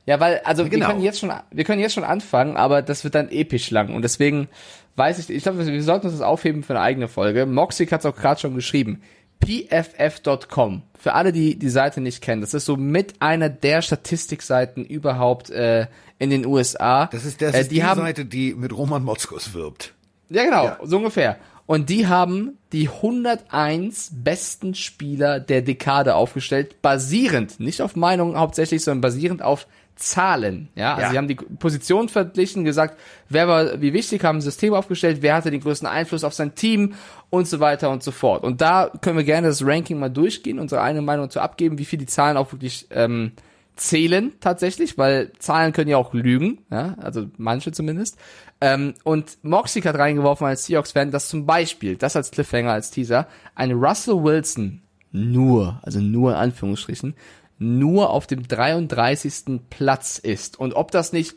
[SPEAKER 2] Ja, weil, also genau. wir können jetzt schon, wir können jetzt schon anfangen, aber das wird dann episch lang. Und deswegen weiß ich, ich glaube, wir sollten uns das aufheben für eine eigene Folge. Moxic hat es auch gerade schon geschrieben. pff.com. Für alle, die die Seite nicht kennen, das ist so mit einer der Statistikseiten überhaupt äh, in den USA.
[SPEAKER 1] Das ist, das äh, die, die haben, Seite, die mit Roman Motzkos wirbt.
[SPEAKER 2] Ja, genau, ja. so ungefähr. Und die haben die 101 besten Spieler der Dekade aufgestellt, basierend, nicht auf Meinungen hauptsächlich, sondern basierend auf Zahlen. Ja, also ja. sie haben die Position verglichen, gesagt, wer war wie wichtig, haben ein System aufgestellt, wer hatte den größten Einfluss auf sein Team und so weiter und so fort. Und da können wir gerne das Ranking mal durchgehen, unsere eigene Meinung zu abgeben, wie viel die Zahlen auch wirklich ähm, zählen tatsächlich, weil Zahlen können ja auch lügen, ja, also manche zumindest. Ähm, und Moxic hat reingeworfen als Seahawks-Fan, dass zum Beispiel, das als Cliffhanger, als Teaser, ein Russell Wilson nur, also nur in Anführungsstrichen, nur auf dem 33. Platz ist. Und ob das nicht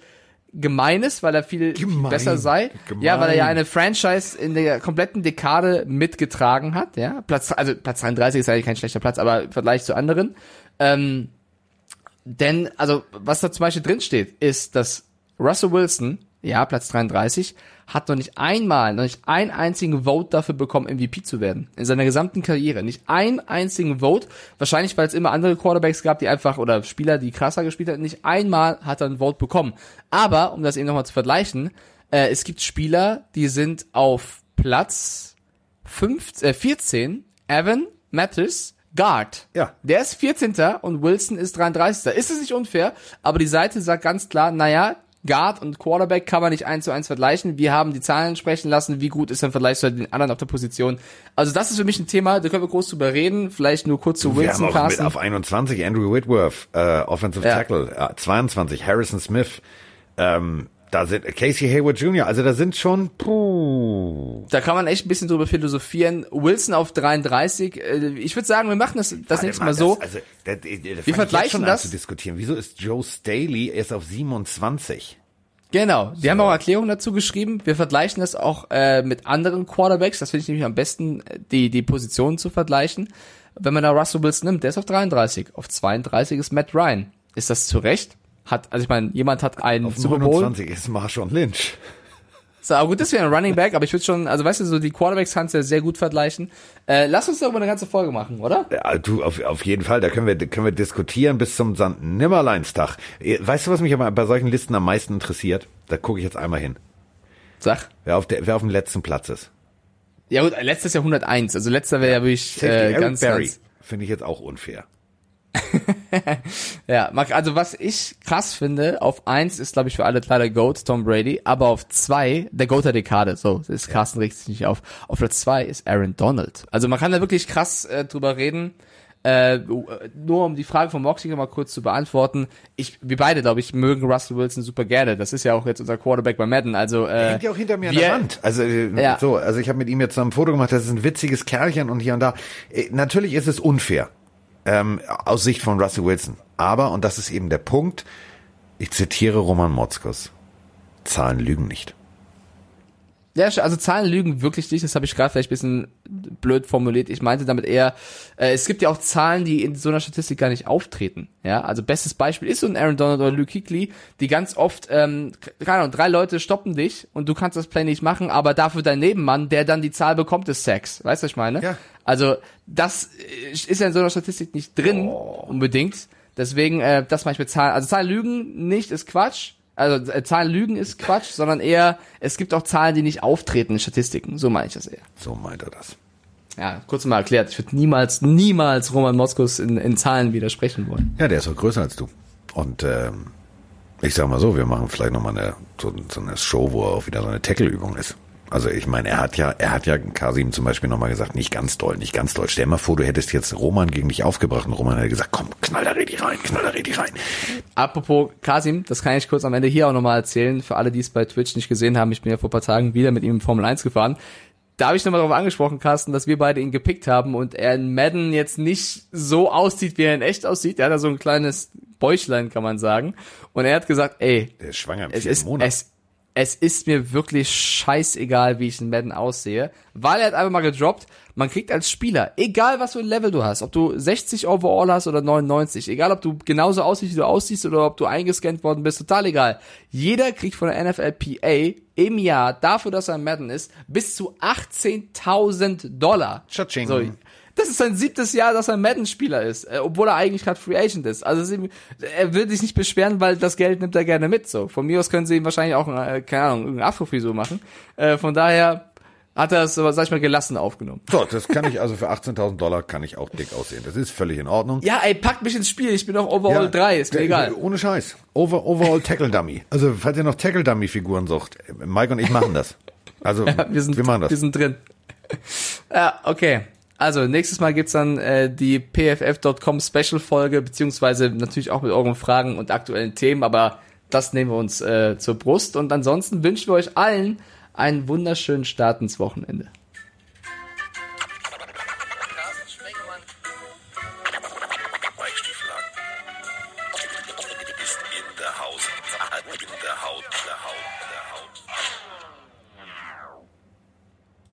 [SPEAKER 2] gemein ist, weil er viel, gemein, besser sei. Gemein. Ja, weil er ja eine Franchise in der kompletten Dekade mitgetragen hat. Ja, Platz, also Platz 33 ist eigentlich kein schlechter Platz, aber im Vergleich zu anderen. Ähm, denn, also, was da zum Beispiel drin steht, ist, dass Russell Wilson ja, Platz 33, hat noch nicht einmal, noch nicht einen einzigen Vote dafür bekommen, MVP zu werden. In seiner gesamten Karriere. Nicht einen einzigen Vote. Wahrscheinlich, weil es immer andere Quarterbacks gab, die einfach, oder Spieler, die krasser gespielt haben. Nicht einmal hat er ein Vote bekommen. Aber, um das eben nochmal zu vergleichen, äh, es gibt Spieler, die sind auf Platz 5, äh, 14, Evan Mathis, Guard.
[SPEAKER 1] Ja.
[SPEAKER 2] Der ist 14. und Wilson ist 33. Ist es nicht unfair, aber die Seite sagt ganz klar, naja, Guard und Quarterback kann man nicht eins zu eins vergleichen. Wir haben die Zahlen sprechen lassen, wie gut ist er im Vergleich zu den anderen auf der Position. Also das ist für mich ein Thema, da können wir groß drüber reden. Vielleicht nur kurz zu
[SPEAKER 1] Wir
[SPEAKER 2] Wilson,
[SPEAKER 1] haben auch mit auf 21 Andrew Whitworth, äh, Offensive
[SPEAKER 2] Ja.
[SPEAKER 1] Tackle, äh, 22 Harrison Smith, ähm, da sind Casey Hayward Jr., also da sind schon, puh.
[SPEAKER 2] Da kann man echt ein bisschen drüber philosophieren. Wilson auf 33. äh, Ich würde sagen, wir machen das das
[SPEAKER 1] Warte
[SPEAKER 2] nächste Mal so.
[SPEAKER 1] Das, also, da, da, da ich
[SPEAKER 2] vergleichen das.
[SPEAKER 1] An zu diskutieren. Wieso ist Joe Staley erst auf 27?
[SPEAKER 2] Genau, die haben auch Erklärungen dazu geschrieben. Wir vergleichen das auch äh, mit anderen Quarterbacks. Das finde ich nämlich am besten, äh, die, die Positionen zu vergleichen. Wenn man da Russell Wilson nimmt, der ist auf 33. Auf 32 ist Matt Ryan. Ist das zu Recht? Hat, also ich meine, jemand hat einen
[SPEAKER 1] Auf
[SPEAKER 2] Super Bowl.
[SPEAKER 1] 29 ist Marshawn Lynch.
[SPEAKER 2] So, aber gut, das wäre ein Running Back, aber ich würde schon, also weißt du, so die Quarterbacks kannst du ja sehr gut vergleichen. Äh, lass uns darüber eine ganze Folge machen, oder?
[SPEAKER 1] Ja, du, auf, auf jeden Fall, da können wir, können wir diskutieren bis zum Sand Nimmerleinstag. Weißt du, was mich aber bei solchen Listen am meisten interessiert? Da gucke ich jetzt einmal hin.
[SPEAKER 2] Sag.
[SPEAKER 1] Wer auf, der, wer auf dem letzten Platz ist.
[SPEAKER 2] Ja gut, letztes Jahr 101. Also letzter wäre ja wirklich äh, ganz,
[SPEAKER 1] Berry.
[SPEAKER 2] ganz
[SPEAKER 1] Finde ich jetzt auch unfair.
[SPEAKER 2] Ja, also was ich krass finde, auf eins ist, glaube ich, für alle klar der Goat, Tom Brady, aber auf zwei, der Goat der Dekade, so, das ist Carsten regt sich nicht auf. Auf Platz zwei ist Aaron Donald. Also man kann da wirklich krass äh, drüber reden. Äh, nur um die Frage von Moxie noch mal kurz zu beantworten. Ich, wir beide, glaube ich, mögen Russell Wilson super gerne. Das ist ja auch jetzt unser Quarterback bei Madden. Also äh,
[SPEAKER 1] Hängt ja auch hinter mir an der Wand. Also äh,
[SPEAKER 2] Ja.
[SPEAKER 1] so, also ich habe mit ihm jetzt ein Foto gemacht, das ist ein witziges Kerlchen und hier und da. Äh, Natürlich ist es unfair. Ähm, aus Sicht von Russell Wilson. Aber, und das ist eben der Punkt, ich zitiere Roman Motzkos. Zahlen lügen nicht.
[SPEAKER 2] Ja, also Zahlen lügen wirklich nicht. Das habe ich gerade vielleicht ein bisschen blöd formuliert. Ich meinte damit eher, äh, es gibt ja auch Zahlen, die in so einer Statistik gar nicht auftreten. Ja, also bestes Beispiel ist so ein Aaron Donald oder Luke Kuechly, die ganz oft, ähm, keine Ahnung, drei Leute stoppen dich und du kannst das Play nicht machen, aber dafür dein Nebenmann, der dann die Zahl bekommt, ist Sex. Weißt du, was ich meine?
[SPEAKER 1] Ja.
[SPEAKER 2] Also das äh, ist ja in so einer Statistik nicht drin unbedingt. Deswegen, äh, das mache ich mit Zahlen. Also Zahlen lügen nicht ist Quatsch. Also äh, Zahlen lügen ist Quatsch, sondern eher, es gibt auch Zahlen, die nicht auftreten in Statistiken. So meine ich das eher.
[SPEAKER 1] So meint er das.
[SPEAKER 2] Ja, kurz mal erklärt. Ich würde niemals, niemals Roman Moskos in, in Zahlen widersprechen wollen.
[SPEAKER 1] Ja, der ist auch größer als du. Und ähm, ich sag mal so, wir machen vielleicht noch mal eine so, so eine Show, wo er auch wieder so eine Tackle-Übung ist. Also ich meine, er hat ja, er hat ja Kasim zum Beispiel nochmal gesagt, nicht ganz doll, nicht ganz doll. Stell mal vor, du hättest jetzt Roman gegen dich aufgebracht und Roman hätte gesagt, komm, knall da richtig rein, knall da richtig rein.
[SPEAKER 2] Apropos Kasim, das kann ich kurz am Ende hier auch nochmal erzählen. Für alle, die es bei Twitch nicht gesehen haben, ich bin ja vor ein paar Tagen wieder mit ihm in Formel 1 gefahren. Da habe ich nochmal darauf angesprochen, Carsten, dass wir beide ihn gepickt haben und er in Madden jetzt nicht so aussieht, wie er in echt aussieht. Er hat da so ein kleines Bäuchlein, kann man sagen. Und er hat gesagt, ey,
[SPEAKER 1] Der ist schwanger im
[SPEAKER 2] es ist,
[SPEAKER 1] Monat.
[SPEAKER 2] es, es ist mir wirklich scheißegal, wie ich in Madden aussehe, weil er hat einfach mal gedroppt, man kriegt als Spieler, egal was für ein Level du hast, ob du 60 overall hast oder 99, egal ob du genauso aussiehst, wie du aussiehst oder ob du eingescannt worden bist, total egal. Jeder kriegt von der NFLPA im Jahr dafür, dass er in Madden ist, bis zu 18.000 Dollar.
[SPEAKER 1] Tschatsching.
[SPEAKER 2] So, das ist sein siebtes Jahr, dass er Madden-Spieler ist, äh, obwohl er eigentlich gerade Free Agent ist. Also ihm, er will sich nicht beschweren, weil das Geld nimmt er gerne mit. So von mir aus können sie ihm wahrscheinlich auch, äh, keine Ahnung, irgendeine Afro-Frisur machen. Äh, von daher hat er es, sag ich mal, gelassen aufgenommen.
[SPEAKER 1] So, das kann ich also für 18.000 Dollar kann ich auch dick aussehen. Das ist völlig in Ordnung.
[SPEAKER 2] Ja, ey, packt mich ins Spiel. Ich bin doch Overall 3, ist mir
[SPEAKER 1] der-
[SPEAKER 2] egal.
[SPEAKER 1] Ohne Scheiß. Over, overall Tackle Dummy. Also, falls ihr noch Tackle Dummy Figuren sucht, Mike und ich machen das. Also,
[SPEAKER 2] Wir sind,
[SPEAKER 1] wir machen das.
[SPEAKER 2] wir sind drin. ja, okay. Also, nächstes Mal gibt's dann äh, die pff.com Special-Folge, beziehungsweise natürlich auch mit euren Fragen und aktuellen Themen, aber das nehmen wir uns äh, zur Brust. Und ansonsten wünschen wir euch allen einen wunderschönen Start ins Wochenende.